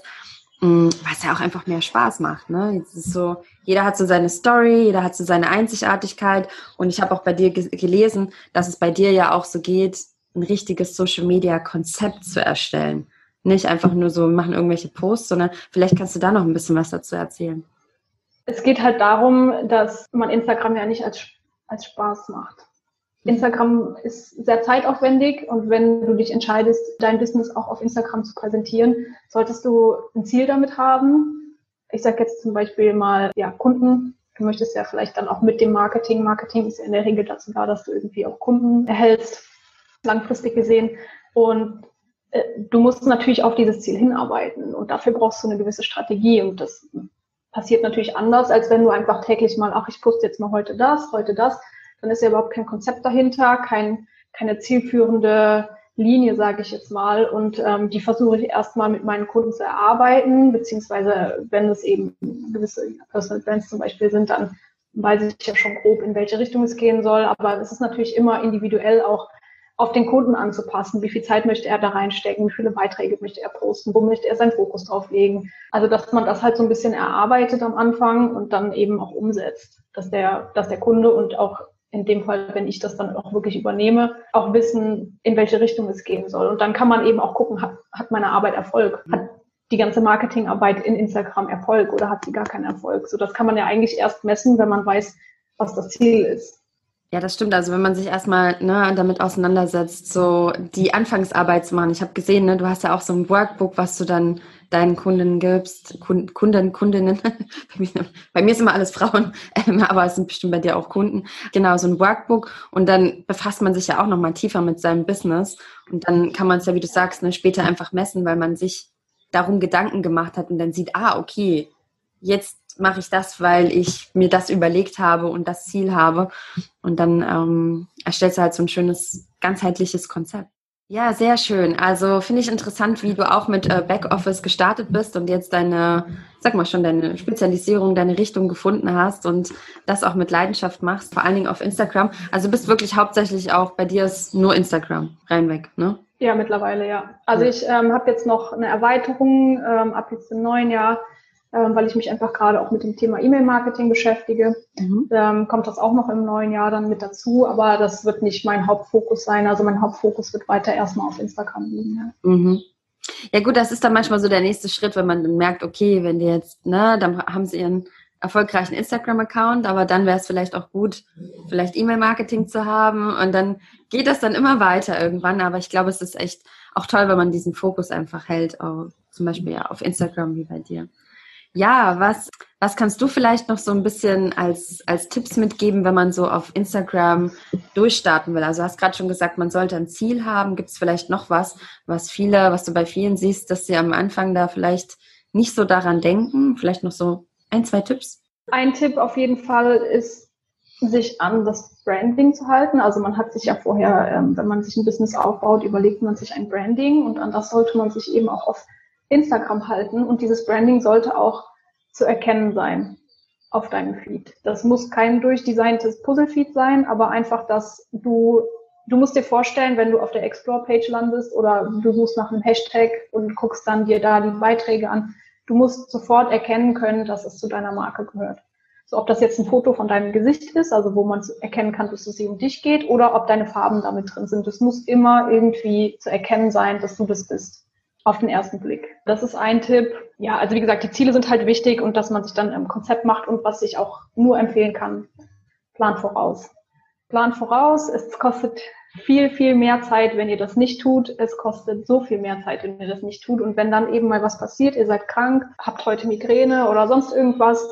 mm, es ja auch einfach mehr Spaß macht. Ne? Jetzt ist so, jeder hat so seine Story, jeder hat so seine Einzigartigkeit. Und ich habe auch bei dir gelesen, dass es bei dir ja auch so geht, ein richtiges Social Media Konzept zu erstellen. Nicht einfach nur so, machen irgendwelche Posts, sondern vielleicht kannst du da noch ein bisschen was dazu erzählen. Es geht halt darum, dass man Instagram ja nicht als, als Spaß macht. Instagram ist sehr zeitaufwendig und wenn du dich entscheidest, dein Business auch auf Instagram zu präsentieren, solltest du ein Ziel damit haben. Ich sage jetzt zum Beispiel mal, ja, Kunden. Du möchtest ja vielleicht dann auch mit dem Marketing. Marketing ist ja in der Regel dazu da, dass du irgendwie auch Kunden erhältst, langfristig gesehen. Und äh, du musst natürlich auf dieses Ziel hinarbeiten. Und dafür brauchst du eine gewisse Strategie. Und das passiert natürlich anders, als wenn du einfach täglich mal, ach, ich poste jetzt mal heute das, heute das dann ist ja überhaupt kein Konzept dahinter, kein, keine zielführende Linie, sage ich jetzt mal. Und ähm, die versuche ich erstmal mit meinen Kunden zu erarbeiten, beziehungsweise wenn es eben gewisse Personal Brands zum Beispiel sind, dann weiß ich ja schon grob, in welche Richtung es gehen soll. Aber es ist natürlich immer individuell auch auf den Kunden anzupassen. Wie viel Zeit möchte er da reinstecken? Wie viele Beiträge möchte er posten? Wo möchte er seinen Fokus drauf legen? Also, dass man das halt so ein bisschen erarbeitet am Anfang und dann eben auch umsetzt, dass der, dass der Kunde und auch in dem Fall, wenn ich das dann auch wirklich übernehme, auch wissen, in welche Richtung es gehen soll. Und dann kann man eben auch gucken, hat, hat meine Arbeit Erfolg? Hat die ganze Marketingarbeit in Instagram Erfolg oder hat sie gar keinen Erfolg? So, das kann man ja eigentlich erst messen, wenn man weiß, was das Ziel ist. Ja, das stimmt. Also wenn man sich erstmal ne, damit auseinandersetzt, so die Anfangsarbeit zu machen. Ich habe gesehen, ne, du hast ja auch so ein Workbook, was du dann deinen Kunden gibst, Kunden, Kundinnen. bei mir ist immer alles Frauen, ähm, aber es sind bestimmt bei dir auch Kunden. Genau, so ein Workbook. Und dann befasst man sich ja auch nochmal tiefer mit seinem Business. Und dann kann man es ja, wie du sagst, ne, später einfach messen, weil man sich darum Gedanken gemacht hat und dann sieht, ah, okay, jetzt mache ich das, weil ich mir das überlegt habe und das Ziel habe. Und dann ähm, erstellst du halt so ein schönes, ganzheitliches Konzept. Ja, sehr schön. Also finde ich interessant, wie du auch mit äh, Backoffice gestartet bist und jetzt deine, sag mal schon, deine Spezialisierung, deine Richtung gefunden hast und das auch mit Leidenschaft machst, vor allen Dingen auf Instagram. Also bist wirklich hauptsächlich auch, bei dir ist nur Instagram reinweg, ne? Ja, mittlerweile ja. Also ich ähm, habe jetzt noch eine Erweiterung ähm, ab jetzt im neuen Jahr weil ich mich einfach gerade auch mit dem Thema E-Mail-Marketing beschäftige. Mhm. Ähm, kommt das auch noch im neuen Jahr dann mit dazu, aber das wird nicht mein Hauptfokus sein. Also mein Hauptfokus wird weiter erstmal auf Instagram liegen. Ja. Mhm. Ja gut, das ist dann manchmal so der nächste Schritt, wenn man dann merkt, okay, wenn die jetzt, ne, dann haben sie ihren erfolgreichen Instagram-Account, aber dann wäre es vielleicht auch gut, vielleicht E-Mail-Marketing zu haben und dann geht das dann immer weiter irgendwann. Aber ich glaube, es ist echt auch toll, wenn man diesen Fokus einfach hält, auch zum Beispiel ja auf Instagram wie bei dir. Ja, was, was kannst du vielleicht noch so ein bisschen als, als Tipps mitgeben, wenn man so auf Instagram durchstarten will? Also hast gerade schon gesagt, man sollte ein Ziel haben. Gibt es vielleicht noch was, was viele, was du bei vielen siehst, dass sie am Anfang da vielleicht nicht so daran denken? Vielleicht noch so ein, zwei Tipps? Ein Tipp auf jeden Fall ist, sich an das Branding zu halten. Also man hat sich ja vorher, ähm, wenn man sich ein Business aufbaut, überlegt man sich ein Branding und an das sollte man sich eben auch auf Instagram halten und dieses Branding sollte auch zu erkennen sein auf deinem Feed. Das muss kein durchdesigntes Puzzle-Feed sein, aber einfach, dass du, du musst dir vorstellen, wenn du auf der Explore-Page landest oder du suchst nach einem Hashtag und guckst dann dir da die Beiträge an, du musst sofort erkennen können, dass es zu deiner Marke gehört. So, ob das jetzt ein Foto von deinem Gesicht ist, also wo man erkennen kann, dass es um dich geht, oder ob deine Farben damit drin sind. Es muss immer irgendwie zu erkennen sein, dass du das bist auf den ersten Blick. Das ist ein Tipp. Ja, also wie gesagt, die Ziele sind halt wichtig und dass man sich dann im Konzept macht und was ich auch nur empfehlen kann, plan voraus. Plan voraus. Es kostet viel, viel mehr Zeit, wenn ihr das nicht tut. Es kostet so viel mehr Zeit, wenn ihr das nicht tut. Und wenn dann eben mal was passiert, ihr seid krank, habt heute Migräne oder sonst irgendwas,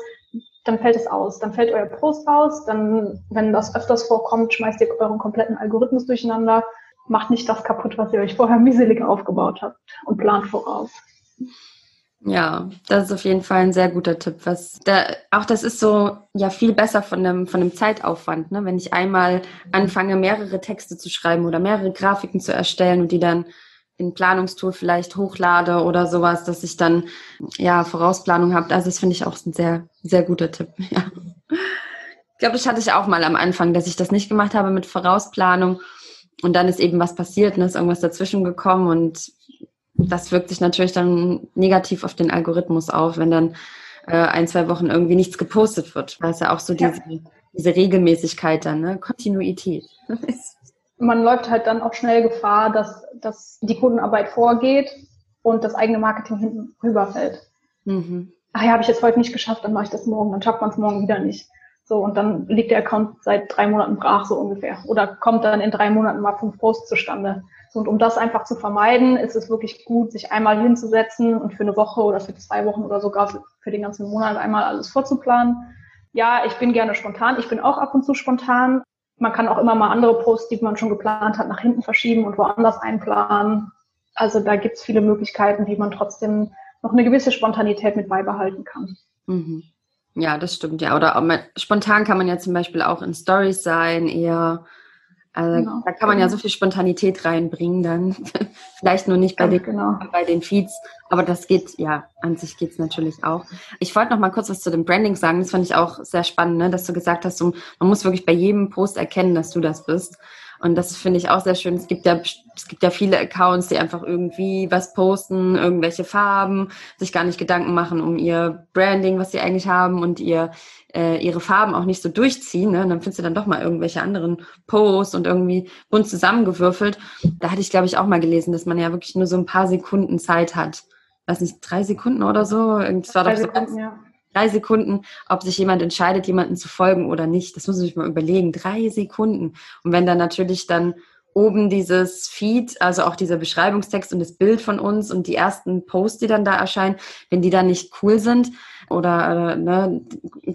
dann fällt es aus. Dann fällt euer Post aus. Dann, wenn das öfters vorkommt, schmeißt ihr euren kompletten Algorithmus durcheinander macht nicht das kaputt, was ihr euch vorher mieselig aufgebaut habt und plant voraus. Ja, das ist auf jeden Fall ein sehr guter Tipp. Was da, auch das ist so ja viel besser von dem, von dem Zeitaufwand, ne? Wenn ich einmal anfange, mehrere Texte zu schreiben oder mehrere Grafiken zu erstellen und die dann in Planungstool vielleicht hochlade oder sowas, dass ich dann ja Vorausplanung habe. Also das finde ich auch ein sehr, sehr guter Tipp. Ja. Ich glaube, das hatte ich auch mal am Anfang, dass ich das nicht gemacht habe mit Vorausplanung. Und dann ist eben was passiert und ist irgendwas dazwischen gekommen und das wirkt sich natürlich dann negativ auf den Algorithmus auf, wenn dann äh, ein, zwei Wochen irgendwie nichts gepostet wird. Da ist ja auch so diese, ja. diese Regelmäßigkeit dann, ne? Kontinuität. Man läuft halt dann auch schnell Gefahr, dass, dass die Kundenarbeit vorgeht und das eigene Marketing hinten rüberfällt. Mhm. Ach ja, habe ich jetzt heute nicht geschafft, dann mache ich das morgen, dann schafft man es morgen wieder nicht. So, und dann liegt der Account seit drei Monaten brach, so ungefähr. Oder kommt dann in drei Monaten mal fünf Posts zustande. Und um das einfach zu vermeiden, ist es wirklich gut, sich einmal hinzusetzen und für eine Woche oder für zwei Wochen oder sogar für den ganzen Monat einmal alles vorzuplanen. Ja, ich bin gerne spontan. Ich bin auch ab und zu spontan. Man kann auch immer mal andere Posts, die man schon geplant hat, nach hinten verschieben und woanders einplanen. Also da gibt es viele Möglichkeiten, wie man trotzdem noch eine gewisse Spontanität mit beibehalten kann. Mhm. Ja, das stimmt ja. Oder man, spontan kann man ja zum Beispiel auch in Stories sein, eher also genau. da kann man ja so viel Spontanität reinbringen dann. Vielleicht nur nicht bei den, genau. bei den Feeds, aber das geht, ja, an sich geht's natürlich auch. Ich wollte noch mal kurz was zu dem Branding sagen. Das fand ich auch sehr spannend, ne? dass du gesagt hast, man muss wirklich bei jedem Post erkennen, dass du das bist. Und das finde ich auch sehr schön. Es gibt ja, es gibt ja viele Accounts, die einfach irgendwie was posten, irgendwelche Farben, sich gar nicht Gedanken machen um ihr Branding, was sie eigentlich haben und ihr, äh, ihre Farben auch nicht so durchziehen. Ne? Und dann findest du dann doch mal irgendwelche anderen Posts und irgendwie bunt zusammengewürfelt. Da hatte ich, glaube ich, auch mal gelesen, dass man ja wirklich nur so ein paar Sekunden Zeit hat. Weiß nicht, drei Sekunden oder so. Das war doch so ganz, ja drei Sekunden, ob sich jemand entscheidet, jemanden zu folgen oder nicht. Das muss man sich mal überlegen. Drei Sekunden. Und wenn dann natürlich dann oben dieses Feed, also auch dieser Beschreibungstext und das Bild von uns und die ersten Posts, die dann da erscheinen, wenn die dann nicht cool sind oder äh, ne,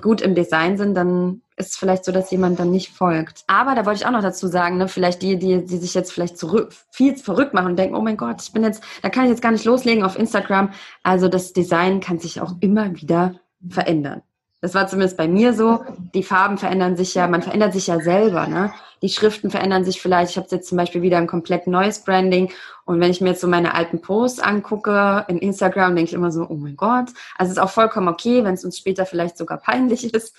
gut im Design sind, dann ist es vielleicht so, dass jemand dann nicht folgt. Aber da wollte ich auch noch dazu sagen, ne, vielleicht die, die, die sich jetzt vielleicht zurück, viel verrückt machen und denken, oh mein Gott, ich bin jetzt, da kann ich jetzt gar nicht loslegen auf Instagram. Also das Design kann sich auch immer wieder verändern. Das war zumindest bei mir so. Die Farben verändern sich ja, man verändert sich ja selber. Ne? Die Schriften verändern sich vielleicht. Ich habe jetzt zum Beispiel wieder ein komplett neues Branding. Und wenn ich mir jetzt so meine alten Posts angucke in Instagram, denke ich immer so, oh mein Gott. Also es ist auch vollkommen okay, wenn es uns später vielleicht sogar peinlich ist.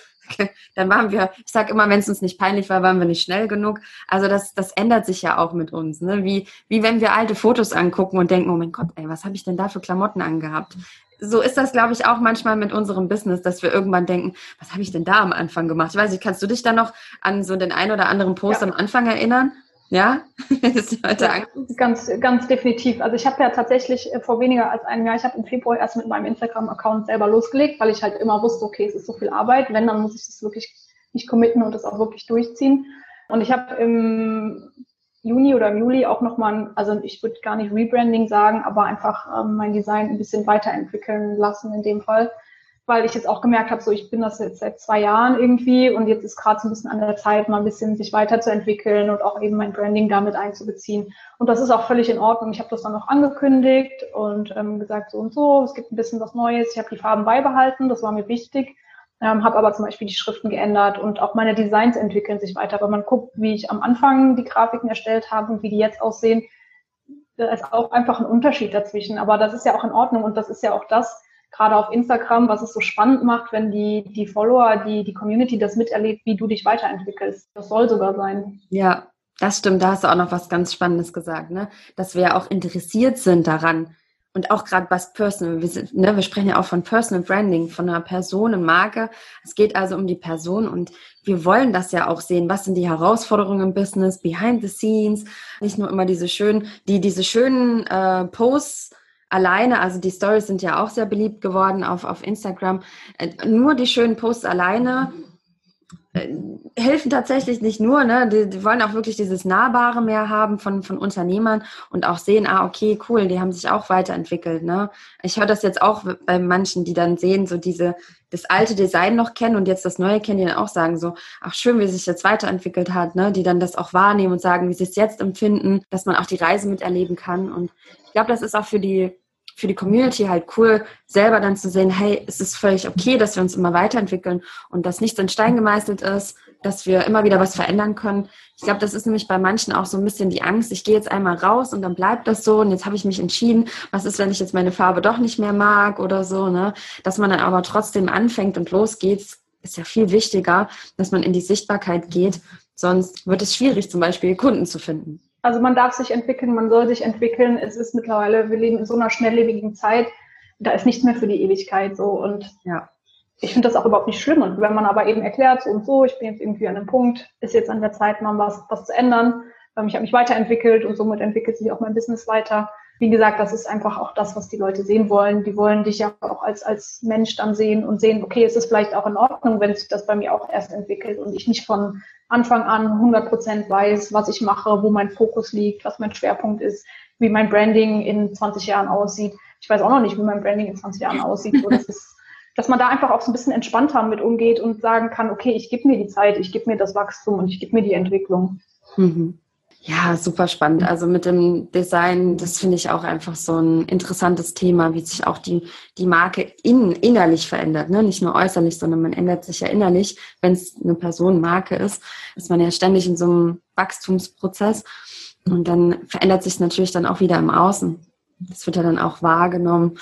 Dann waren wir, ich sage immer, wenn es uns nicht peinlich war, waren wir nicht schnell genug. Also das, das ändert sich ja auch mit uns. Ne? Wie, wie wenn wir alte Fotos angucken und denken, oh mein Gott, ey, was habe ich denn da für Klamotten angehabt? So ist das, glaube ich, auch manchmal mit unserem Business, dass wir irgendwann denken, was habe ich denn da am Anfang gemacht? Ich weiß nicht, kannst du dich da noch an so den ein oder anderen Post ja. am Anfang erinnern? Ja, ja ganz, ganz definitiv. Also ich habe ja tatsächlich äh, vor weniger als einem Jahr, ich habe im Februar erst mit meinem Instagram-Account selber losgelegt, weil ich halt immer wusste, okay, es ist so viel Arbeit. Wenn, dann muss ich das wirklich nicht committen und das auch wirklich durchziehen. Und ich habe im Juni oder im Juli auch nochmal, also ich würde gar nicht Rebranding sagen, aber einfach ähm, mein Design ein bisschen weiterentwickeln lassen in dem Fall, weil ich jetzt auch gemerkt habe, so ich bin das jetzt seit zwei Jahren irgendwie und jetzt ist gerade so ein bisschen an der Zeit, mal ein bisschen sich weiterzuentwickeln und auch eben mein Branding damit einzubeziehen. Und das ist auch völlig in Ordnung. Ich habe das dann noch angekündigt und ähm, gesagt, so und so, es gibt ein bisschen was Neues. Ich habe die Farben beibehalten, das war mir wichtig ähm, habe aber zum Beispiel die Schriften geändert und auch meine Designs entwickeln sich weiter. Wenn man guckt, wie ich am Anfang die Grafiken erstellt habe und wie die jetzt aussehen, da ist auch einfach ein Unterschied dazwischen. Aber das ist ja auch in Ordnung und das ist ja auch das, gerade auf Instagram, was es so spannend macht, wenn die, die Follower, die, die Community das miterlebt, wie du dich weiterentwickelst. Das soll sogar sein. Ja, das stimmt. Da hast du auch noch was ganz Spannendes gesagt, ne? Dass wir auch interessiert sind daran, und auch gerade was Personal, wir, sind, ne, wir sprechen ja auch von Personal Branding, von einer Personenmarke. Es geht also um die Person und wir wollen das ja auch sehen. Was sind die Herausforderungen im Business, behind the scenes? Nicht nur immer diese schönen, die, diese schönen äh, Posts alleine, also die Stories sind ja auch sehr beliebt geworden auf, auf Instagram. Äh, nur die schönen Posts alleine äh, helfen tatsächlich nicht nur, ne? Die, die, wollen auch wirklich dieses Nahbare mehr haben von, von Unternehmern und auch sehen, ah, okay, cool, die haben sich auch weiterentwickelt, ne? Ich höre das jetzt auch bei manchen, die dann sehen, so diese, das alte Design noch kennen und jetzt das neue kennen, die dann auch sagen, so, ach schön, wie sich jetzt weiterentwickelt hat, ne? Die dann das auch wahrnehmen und sagen, wie sie es jetzt empfinden, dass man auch die Reise miterleben kann. Und ich glaube, das ist auch für die für die Community halt cool, selber dann zu sehen, hey, es ist völlig okay, dass wir uns immer weiterentwickeln und dass nichts in Stein gemeißelt ist, dass wir immer wieder was verändern können. Ich glaube, das ist nämlich bei manchen auch so ein bisschen die Angst, ich gehe jetzt einmal raus und dann bleibt das so und jetzt habe ich mich entschieden, was ist, wenn ich jetzt meine Farbe doch nicht mehr mag oder so, ne? Dass man dann aber trotzdem anfängt und losgeht, ist ja viel wichtiger, dass man in die Sichtbarkeit geht, sonst wird es schwierig, zum Beispiel Kunden zu finden. Also man darf sich entwickeln, man soll sich entwickeln. Es ist mittlerweile, wir leben in so einer schnelllebigen Zeit, da ist nichts mehr für die Ewigkeit so. Und ja. ich finde das auch überhaupt nicht schlimm. Und wenn man aber eben erklärt, so und so, ich bin jetzt irgendwie an einem Punkt, ist jetzt an der Zeit, mal was, was zu ändern. Ähm, ich habe mich weiterentwickelt und somit entwickelt sich auch mein Business weiter. Wie gesagt, das ist einfach auch das, was die Leute sehen wollen. Die wollen dich ja auch als, als Mensch dann sehen und sehen, okay, es ist vielleicht auch in Ordnung, wenn sich das bei mir auch erst entwickelt und ich nicht von Anfang an 100 Prozent weiß, was ich mache, wo mein Fokus liegt, was mein Schwerpunkt ist, wie mein Branding in 20 Jahren aussieht. Ich weiß auch noch nicht, wie mein Branding in 20 Jahren aussieht. So, das ist, dass man da einfach auch so ein bisschen entspannter mit umgeht und sagen kann, okay, ich gebe mir die Zeit, ich gebe mir das Wachstum und ich gebe mir die Entwicklung. Mhm. Ja, super spannend. Also mit dem Design, das finde ich auch einfach so ein interessantes Thema, wie sich auch die, die Marke in, innerlich verändert. Ne? Nicht nur äußerlich, sondern man ändert sich ja innerlich. Wenn es eine Person Marke ist, ist man ja ständig in so einem Wachstumsprozess. Und dann verändert sich natürlich dann auch wieder im Außen. Das wird ja dann auch wahrgenommen.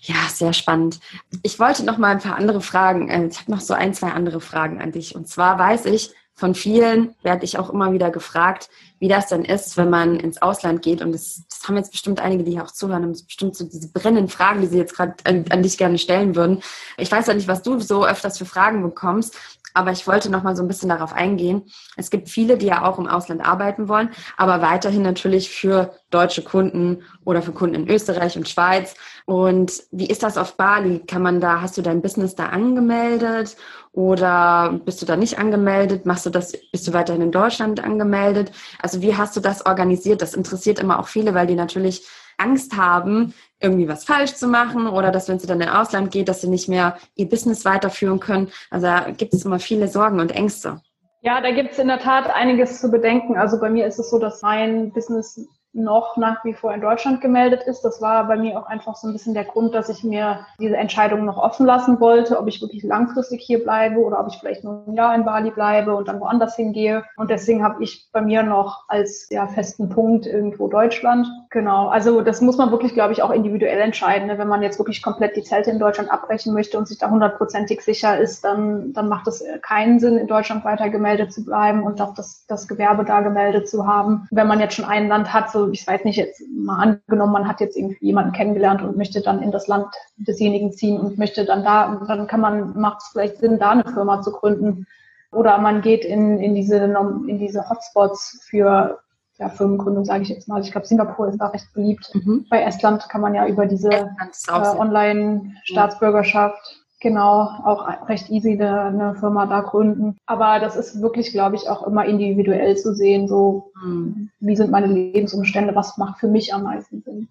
Ja, sehr spannend. Ich wollte noch mal ein paar andere Fragen. Äh, ich habe noch so ein, zwei andere Fragen an dich. Und zwar weiß ich, von vielen werde ich auch immer wieder gefragt, wie das denn ist, wenn man ins Ausland geht. Und das, das haben jetzt bestimmt einige, die hier auch zuhören, haben bestimmt so diese brennenden Fragen, die sie jetzt gerade an, an, dich gerne stellen würden. Ich weiß ja nicht, was du so öfters für Fragen bekommst, aber ich wollte noch mal so ein bisschen darauf eingehen. Es gibt viele, die ja auch im Ausland arbeiten wollen, aber weiterhin natürlich für deutsche Kunden oder für Kunden in Österreich und Schweiz. Und wie ist das auf Bali? Kann man da, hast du dein Business da angemeldet oder bist du da nicht angemeldet? Machst du das, bist du weiterhin in Deutschland angemeldet? Also wie hast du das organisiert? Das interessiert immer auch viele, weil die natürlich Angst haben, irgendwie was falsch zu machen oder dass, wenn sie dann in Ausland geht, dass sie nicht mehr ihr Business weiterführen können. Also da gibt es immer viele Sorgen und Ängste. Ja, da gibt es in der Tat einiges zu bedenken. Also bei mir ist es so, dass mein Business noch nach wie vor in Deutschland gemeldet ist. Das war bei mir auch einfach so ein bisschen der Grund, dass ich mir diese Entscheidung noch offen lassen wollte, ob ich wirklich langfristig hier bleibe oder ob ich vielleicht nur ein Jahr in Bali bleibe und dann woanders hingehe. Und deswegen habe ich bei mir noch als ja, festen Punkt irgendwo Deutschland. Genau. Also das muss man wirklich, glaube ich, auch individuell entscheiden. Ne? Wenn man jetzt wirklich komplett die Zelte in Deutschland abbrechen möchte und sich da hundertprozentig sicher ist, dann, dann macht es keinen Sinn, in Deutschland weiter gemeldet zu bleiben und auch das, das Gewerbe da gemeldet zu haben. Wenn man jetzt schon ein Land hat, so ich weiß nicht, jetzt mal angenommen, man hat jetzt irgendwie jemanden kennengelernt und möchte dann in das Land desjenigen ziehen und möchte dann da, dann kann man, macht es vielleicht Sinn, da eine Firma zu gründen. Oder man geht in, in diese, in diese Hotspots für ja, Firmengründung, sage ich jetzt mal. Ich glaube, Singapur ist da recht beliebt. Mhm. Bei Estland kann man ja über diese äh, Online-Staatsbürgerschaft genau auch recht easy eine, eine, Firma da gründen. Aber das ist wirklich, glaube ich, auch immer individuell zu sehen, so mhm. wie sind meine Lebensumstände, was macht für mich am meisten Sinn.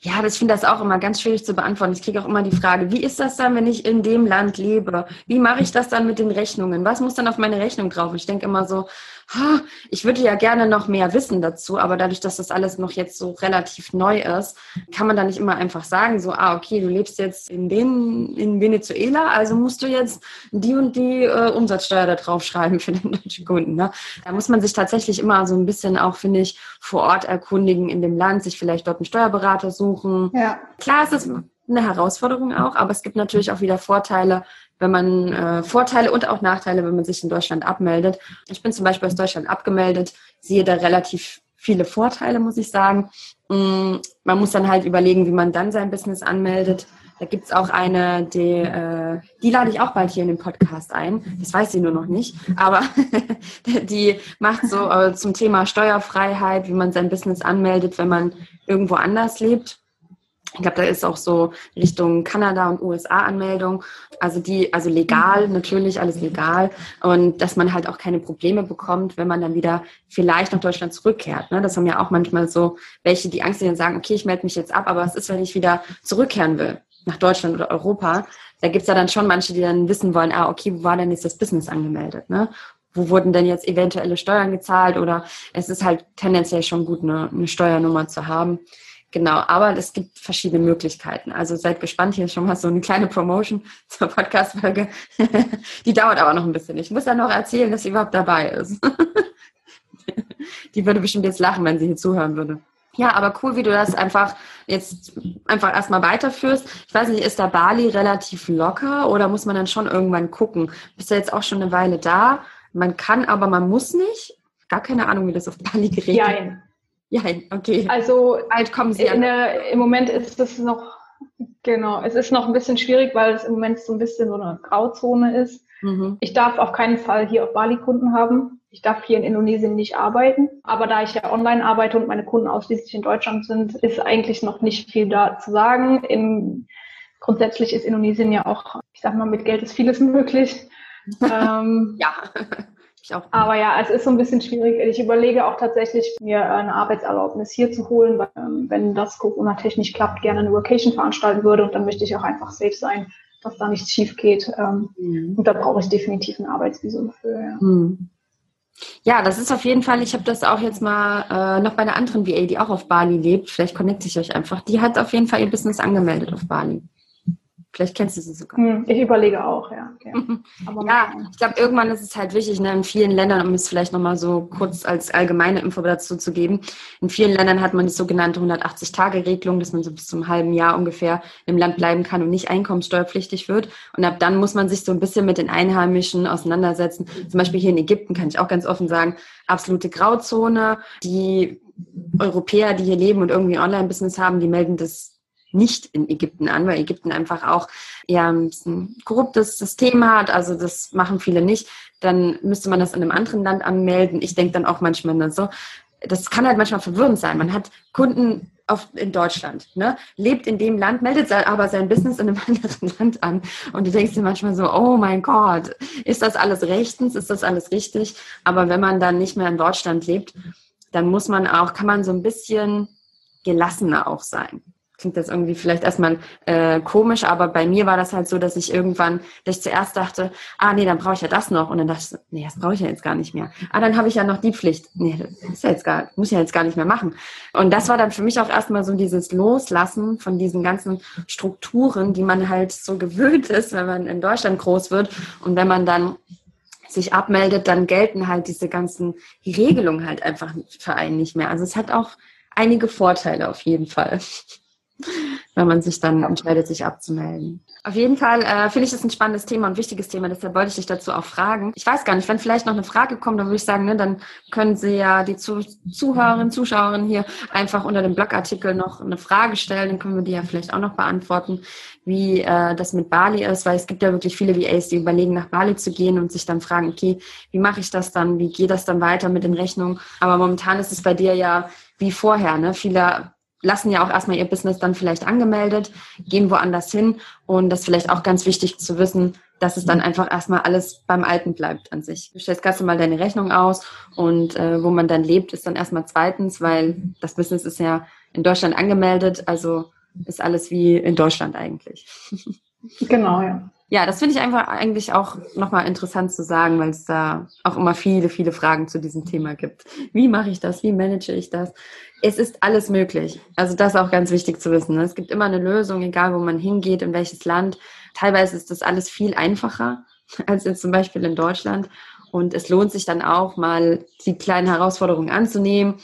Ja, das finde das auch immer ganz schwierig zu beantworten. Ich kriege auch immer die Frage, wie ist das dann, wenn ich in dem Land lebe? Wie mache ich das dann mit den Rechnungen? Was muss dann auf meine Rechnung drauf? Ich denke immer so, ich würde ja gerne noch mehr wissen dazu, aber dadurch, dass das alles noch jetzt so relativ neu ist, kann man da nicht immer einfach sagen, so, ah, okay, du lebst jetzt in, den, in Venezuela, also musst du jetzt die und die äh, Umsatzsteuer da drauf schreiben für den deutschen Kunden. Ne? Da muss man sich tatsächlich immer so ein bisschen auch, finde ich, vor Ort erkundigen in dem Land, sich vielleicht dort einen Steuerberater suchen. Ja. Klar ist es eine Herausforderung auch, aber es gibt natürlich auch wieder Vorteile, wenn man äh, Vorteile und auch Nachteile, wenn man sich in Deutschland abmeldet. Ich bin zum Beispiel aus Deutschland abgemeldet, sehe da relativ viele Vorteile, muss ich sagen. Mm, man muss dann halt überlegen, wie man dann sein Business anmeldet. Da gibt's auch eine, die, äh, die lade ich auch bald hier in den Podcast ein. Das weiß sie nur noch nicht. Aber die macht so äh, zum Thema Steuerfreiheit, wie man sein Business anmeldet, wenn man irgendwo anders lebt Ich glaube, da ist auch so Richtung Kanada und USA Anmeldung. Also die, also legal, natürlich alles legal. Und dass man halt auch keine Probleme bekommt, wenn man dann wieder vielleicht nach Deutschland zurückkehrt. Ne? Das haben ja auch manchmal so welche, die Angst haben, sagen, okay, ich melde mich jetzt ab, aber was ist, wenn ich wieder zurückkehren will nach Deutschland oder Europa? Da gibt's ja dann schon manche, die dann wissen wollen, ah, okay, wo war denn jetzt das Business angemeldet? Ne? Wo wurden denn jetzt eventuelle Steuern gezahlt? Oder es ist halt tendenziell schon gut, eine, eine Steuernummer zu haben. Genau, aber es gibt verschiedene Möglichkeiten. Also seid gespannt, hier ist schon mal so eine kleine Promotion zur Podcast-Folge. Die dauert aber noch ein bisschen. Ich muss ja noch erzählen, dass sie überhaupt dabei ist. Die würde bestimmt jetzt lachen, wenn sie hier zuhören würde. Ja, aber cool, wie du das einfach jetzt einfach erstmal weiterführst. Ich weiß nicht, ist da Bali relativ locker oder muss man dann schon irgendwann gucken? Bist du jetzt auch schon eine Weile da? Man kann, aber man muss nicht. Gar keine Ahnung, wie das auf Bali geregelt. Ja, okay. Also Alt kommen Sie an. Der, im Moment ist es noch, genau, es ist noch ein bisschen schwierig, weil es im Moment so ein bisschen so eine Grauzone ist. Mhm. Ich darf auf keinen Fall hier auf Bali Kunden haben. Ich darf hier in Indonesien nicht arbeiten. Aber da ich ja online arbeite und meine Kunden ausschließlich in Deutschland sind, ist eigentlich noch nicht viel da zu sagen. Im, grundsätzlich ist Indonesien ja auch, ich sag mal, mit Geld ist vieles möglich. ähm, ja. Ich auch. Aber ja, es ist so ein bisschen schwierig. Ich überlege auch tatsächlich, mir eine Arbeitserlaubnis hier zu holen, weil, ähm, wenn das Corona-technisch klappt, gerne eine Vacation veranstalten würde und dann möchte ich auch einfach safe sein, dass da nichts schief geht. Ähm, mhm. Und da brauche ich definitiv ein Arbeitsvisum für. Ja. Mhm. Ja, das ist auf jeden Fall, ich habe das auch jetzt mal äh, noch bei einer anderen VA, die auch auf Bali lebt, vielleicht connecte ich euch einfach, die hat auf jeden Fall ihr Business angemeldet auf Bali. Vielleicht kennst du sie sogar. Hm, ich überlege auch, ja. Okay. ja, ich glaube, irgendwann ist es halt wichtig, ne, in vielen Ländern, um es vielleicht nochmal so kurz als allgemeine Info dazu zu geben, in vielen Ländern hat man die sogenannte 180-Tage-Regelung, dass man so bis zum halben Jahr ungefähr im Land bleiben kann und nicht einkommenssteuerpflichtig wird. Und ab dann muss man sich so ein bisschen mit den Einheimischen auseinandersetzen. Zum Beispiel hier in Ägypten kann ich auch ganz offen sagen, absolute Grauzone. Die Europäer, die hier leben und irgendwie Online-Business haben, die melden das nicht in Ägypten an, weil Ägypten einfach auch eher ein korruptes System hat. Also das machen viele nicht. Dann müsste man das in einem anderen Land anmelden. Ich denke dann auch manchmal so, das kann halt manchmal verwirrend sein. Man hat Kunden auf, in Deutschland, ne? lebt in dem Land, meldet aber sein Business in einem anderen Land an. Und du denkst dir manchmal so, oh mein Gott, ist das alles rechtens, ist das alles richtig? Aber wenn man dann nicht mehr in Deutschland lebt, dann muss man auch, kann man so ein bisschen gelassener auch sein klingt das irgendwie vielleicht erstmal äh, komisch, aber bei mir war das halt so, dass ich irgendwann, dass ich zuerst dachte, ah nee, dann brauche ich ja das noch und dann dachte ich, nee, das brauche ich ja jetzt gar nicht mehr. Ah, dann habe ich ja noch die Pflicht. Nee, das ist ja jetzt gar, muss ich ja jetzt gar nicht mehr machen. Und das war dann für mich auch erstmal so dieses Loslassen von diesen ganzen Strukturen, die man halt so gewöhnt ist, wenn man in Deutschland groß wird und wenn man dann sich abmeldet, dann gelten halt diese ganzen Regelungen halt einfach für einen nicht mehr. Also es hat auch einige Vorteile auf jeden Fall wenn man sich dann entscheidet, sich abzumelden. Auf jeden Fall äh, finde ich das ein spannendes Thema und wichtiges Thema, deshalb wollte ich dich dazu auch fragen. Ich weiß gar nicht, wenn vielleicht noch eine Frage kommt, dann würde ich sagen, ne, dann können Sie ja die Zu Zuhörerinnen, Zuschauerinnen hier einfach unter dem Blogartikel noch eine Frage stellen, dann können wir die ja vielleicht auch noch beantworten, wie äh, das mit Bali ist, weil es gibt ja wirklich viele VAs, die überlegen, nach Bali zu gehen und sich dann fragen, okay, wie mache ich das dann, wie geht das dann weiter mit den Rechnungen? Aber momentan ist es bei dir ja wie vorher, ne? Viele lassen ja auch erstmal ihr Business dann vielleicht angemeldet, gehen woanders hin und das ist vielleicht auch ganz wichtig zu wissen, dass es dann einfach erstmal alles beim Alten bleibt an sich. Du stellst ganz normal deine Rechnung aus und äh, wo man dann lebt, ist dann erstmal zweitens, weil das Business ist ja in Deutschland angemeldet, also ist alles wie in Deutschland eigentlich. Genau, ja. Ja, das finde ich einfach eigentlich auch nochmal interessant zu sagen, weil es da auch immer viele, viele Fragen zu diesem Thema gibt. Wie mache ich das? Wie manage ich das? Es ist alles möglich. Also das ist auch ganz wichtig zu wissen. Ne? Es gibt immer eine Lösung, egal wo man hingeht, in welches Land. Teilweise ist das alles viel einfacher als jetzt zum Beispiel in Deutschland. Und es lohnt sich dann auch mal, die kleinen Herausforderungen anzunehmen.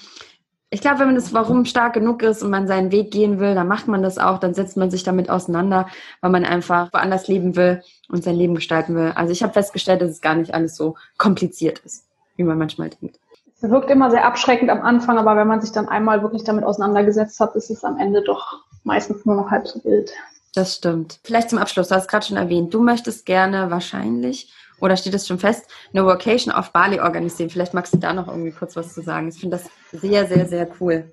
Ich glaube, wenn man das Warum stark genug ist und man seinen Weg gehen will, dann macht man das auch, dann setzt man sich damit auseinander, weil man einfach woanders leben will und sein Leben gestalten will. Also ich habe festgestellt, dass es gar nicht alles so kompliziert ist, wie man manchmal denkt. Es wirkt immer sehr abschreckend am Anfang, aber wenn man sich dann einmal wirklich damit auseinandergesetzt hat, ist es am Ende doch meistens nur noch halb so wild. Das stimmt. Vielleicht zum Abschluss, du hast gerade schon erwähnt, du möchtest gerne wahrscheinlich, oder steht es schon fest, eine Vocation auf Bali organisieren. Vielleicht magst du da noch irgendwie kurz was zu sagen. Ich finde das sehr, sehr, sehr cool.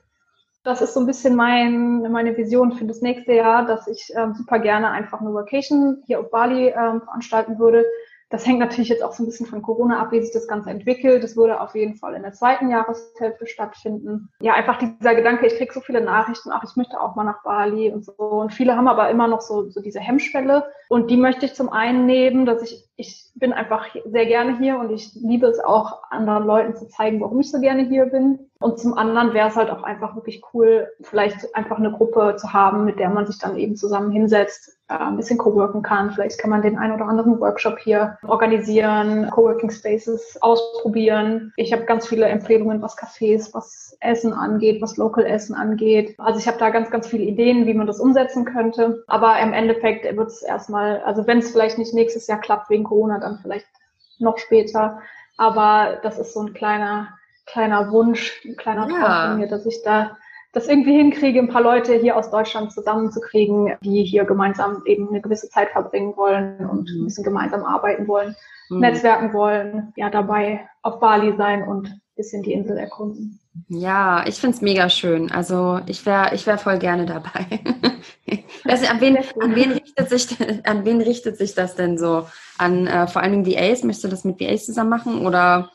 Das ist so ein bisschen mein, meine Vision für das nächste Jahr, dass ich ähm, super gerne einfach eine Vacation hier auf Bali ähm, veranstalten würde das hängt natürlich jetzt auch so ein bisschen von Corona ab, wie sich das Ganze entwickelt. Das würde auf jeden Fall in der zweiten Jahreshälfte stattfinden. Ja, einfach dieser Gedanke, ich kriege so viele Nachrichten, ach, ich möchte auch mal nach Bali und so. Und viele haben aber immer noch so, so diese Hemmschwelle. Und die möchte ich zum einen nehmen, dass ich, ich bin einfach sehr gerne hier und ich liebe es auch, anderen Leuten zu zeigen, warum ich so gerne hier bin. Und zum anderen wäre es halt auch einfach wirklich cool, vielleicht einfach eine Gruppe zu haben, mit der man sich dann eben zusammen hinsetzt, ein bisschen coworken kann. Vielleicht kann man den einen oder anderen Workshop hier organisieren, Coworking Spaces ausprobieren. Ich habe ganz viele Empfehlungen, was Cafés, was Essen angeht, was Local Essen angeht. Also ich habe da ganz, ganz viele Ideen, wie man das umsetzen könnte. Aber im Endeffekt wird es erstmal, also wenn es vielleicht nicht nächstes Jahr klappt wegen Corona, dann vielleicht noch später. Aber das ist so ein kleiner kleiner Wunsch, ein kleiner Traum ja. von mir, dass ich da das irgendwie hinkriege, ein paar Leute hier aus Deutschland zusammenzukriegen, die hier gemeinsam eben eine gewisse Zeit verbringen wollen und mhm. ein bisschen gemeinsam arbeiten wollen, mhm. netzwerken wollen, ja, dabei auf Bali sein und ein bisschen die Insel erkunden. Ja, ich finde es mega schön. Also ich wäre ich wär voll gerne dabei. also, an, wen, an, wen richtet sich, an wen richtet sich das denn so? An äh, vor allen Dingen VAs? Möchtest du das mit VAs zusammen machen oder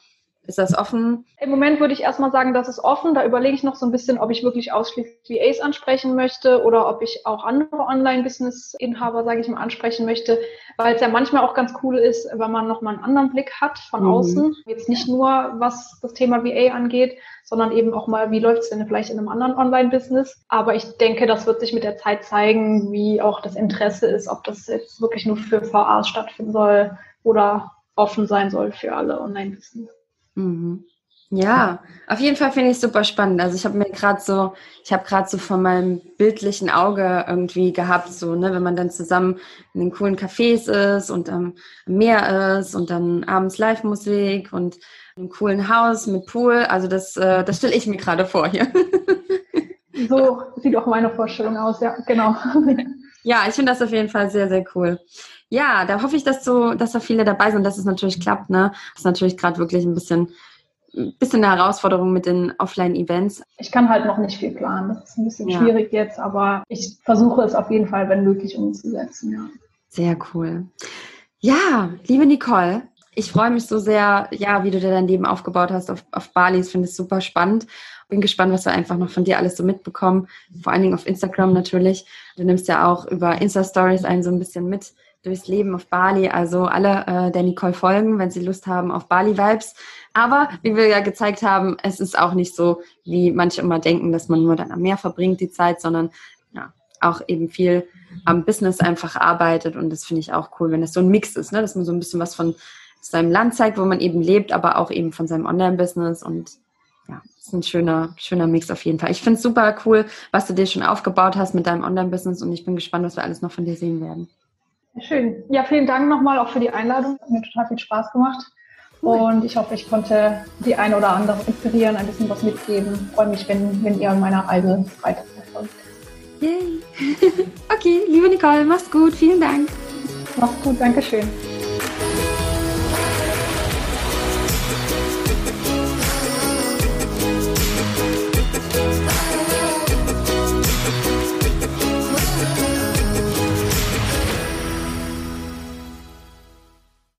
ist das offen? Im Moment würde ich erstmal sagen, das ist offen. Da überlege ich noch so ein bisschen, ob ich wirklich ausschließlich VAs ansprechen möchte oder ob ich auch andere Online-Business-Inhaber, sage ich mal, ansprechen möchte, weil es ja manchmal auch ganz cool ist, wenn man nochmal einen anderen Blick hat von mhm. außen. Jetzt nicht nur, was das Thema VA angeht, sondern eben auch mal, wie läuft es denn vielleicht in einem anderen Online-Business. Aber ich denke, das wird sich mit der Zeit zeigen, wie auch das Interesse ist, ob das jetzt wirklich nur für VAs stattfinden soll oder offen sein soll für alle Online-Business. Mhm. Ja, auf jeden Fall finde ich es super spannend. Also ich habe mir gerade so, ich habe gerade so von meinem bildlichen Auge irgendwie gehabt, so, ne, wenn man dann zusammen in den coolen Cafés ist und am Meer ist und dann abends Live-Musik und einem coolen Haus mit Pool. Also das, äh, das stelle ich mir gerade vor hier. so sieht auch meine Vorstellung aus, ja, genau. Ja, ich finde das auf jeden Fall sehr, sehr cool. Ja, da hoffe ich, dass so, dass da viele dabei sind, dass es natürlich klappt. Ne, das ist natürlich gerade wirklich ein bisschen, ein bisschen eine Herausforderung mit den Offline-Events. Ich kann halt noch nicht viel planen. Das ist ein bisschen ja. schwierig jetzt, aber ich versuche es auf jeden Fall, wenn möglich, umzusetzen. Ja. Sehr cool. Ja, liebe Nicole, ich freue mich so sehr, ja, wie du dir dein Leben aufgebaut hast auf, auf Bali. Ich finde es super spannend. Bin gespannt, was wir einfach noch von dir alles so mitbekommen. Vor allen Dingen auf Instagram natürlich. Du nimmst ja auch über Insta-Stories einen so ein bisschen mit durchs Leben auf Bali. Also alle äh, der Nicole folgen, wenn sie Lust haben auf Bali-Vibes. Aber wie wir ja gezeigt haben, es ist auch nicht so, wie manche immer denken, dass man nur dann am Meer verbringt die Zeit, sondern ja, auch eben viel am Business einfach arbeitet. Und das finde ich auch cool, wenn das so ein Mix ist, ne? dass man so ein bisschen was von seinem Land zeigt, wo man eben lebt, aber auch eben von seinem Online-Business. Und ja, ist ein schöner, schöner Mix auf jeden Fall. Ich finde es super cool, was du dir schon aufgebaut hast mit deinem Online-Business und ich bin gespannt, was wir alles noch von dir sehen werden. Schön. Ja, vielen Dank nochmal auch für die Einladung. Hat mir total viel Spaß gemacht. Und ich hoffe, ich konnte die eine oder andere inspirieren, ein bisschen was mitgeben. Ich freue mich, wenn, wenn ihr an meiner Reise weiter verfolgt. Yay. okay, liebe Nicole, mach's gut. Vielen Dank. Mach's gut, Dankeschön.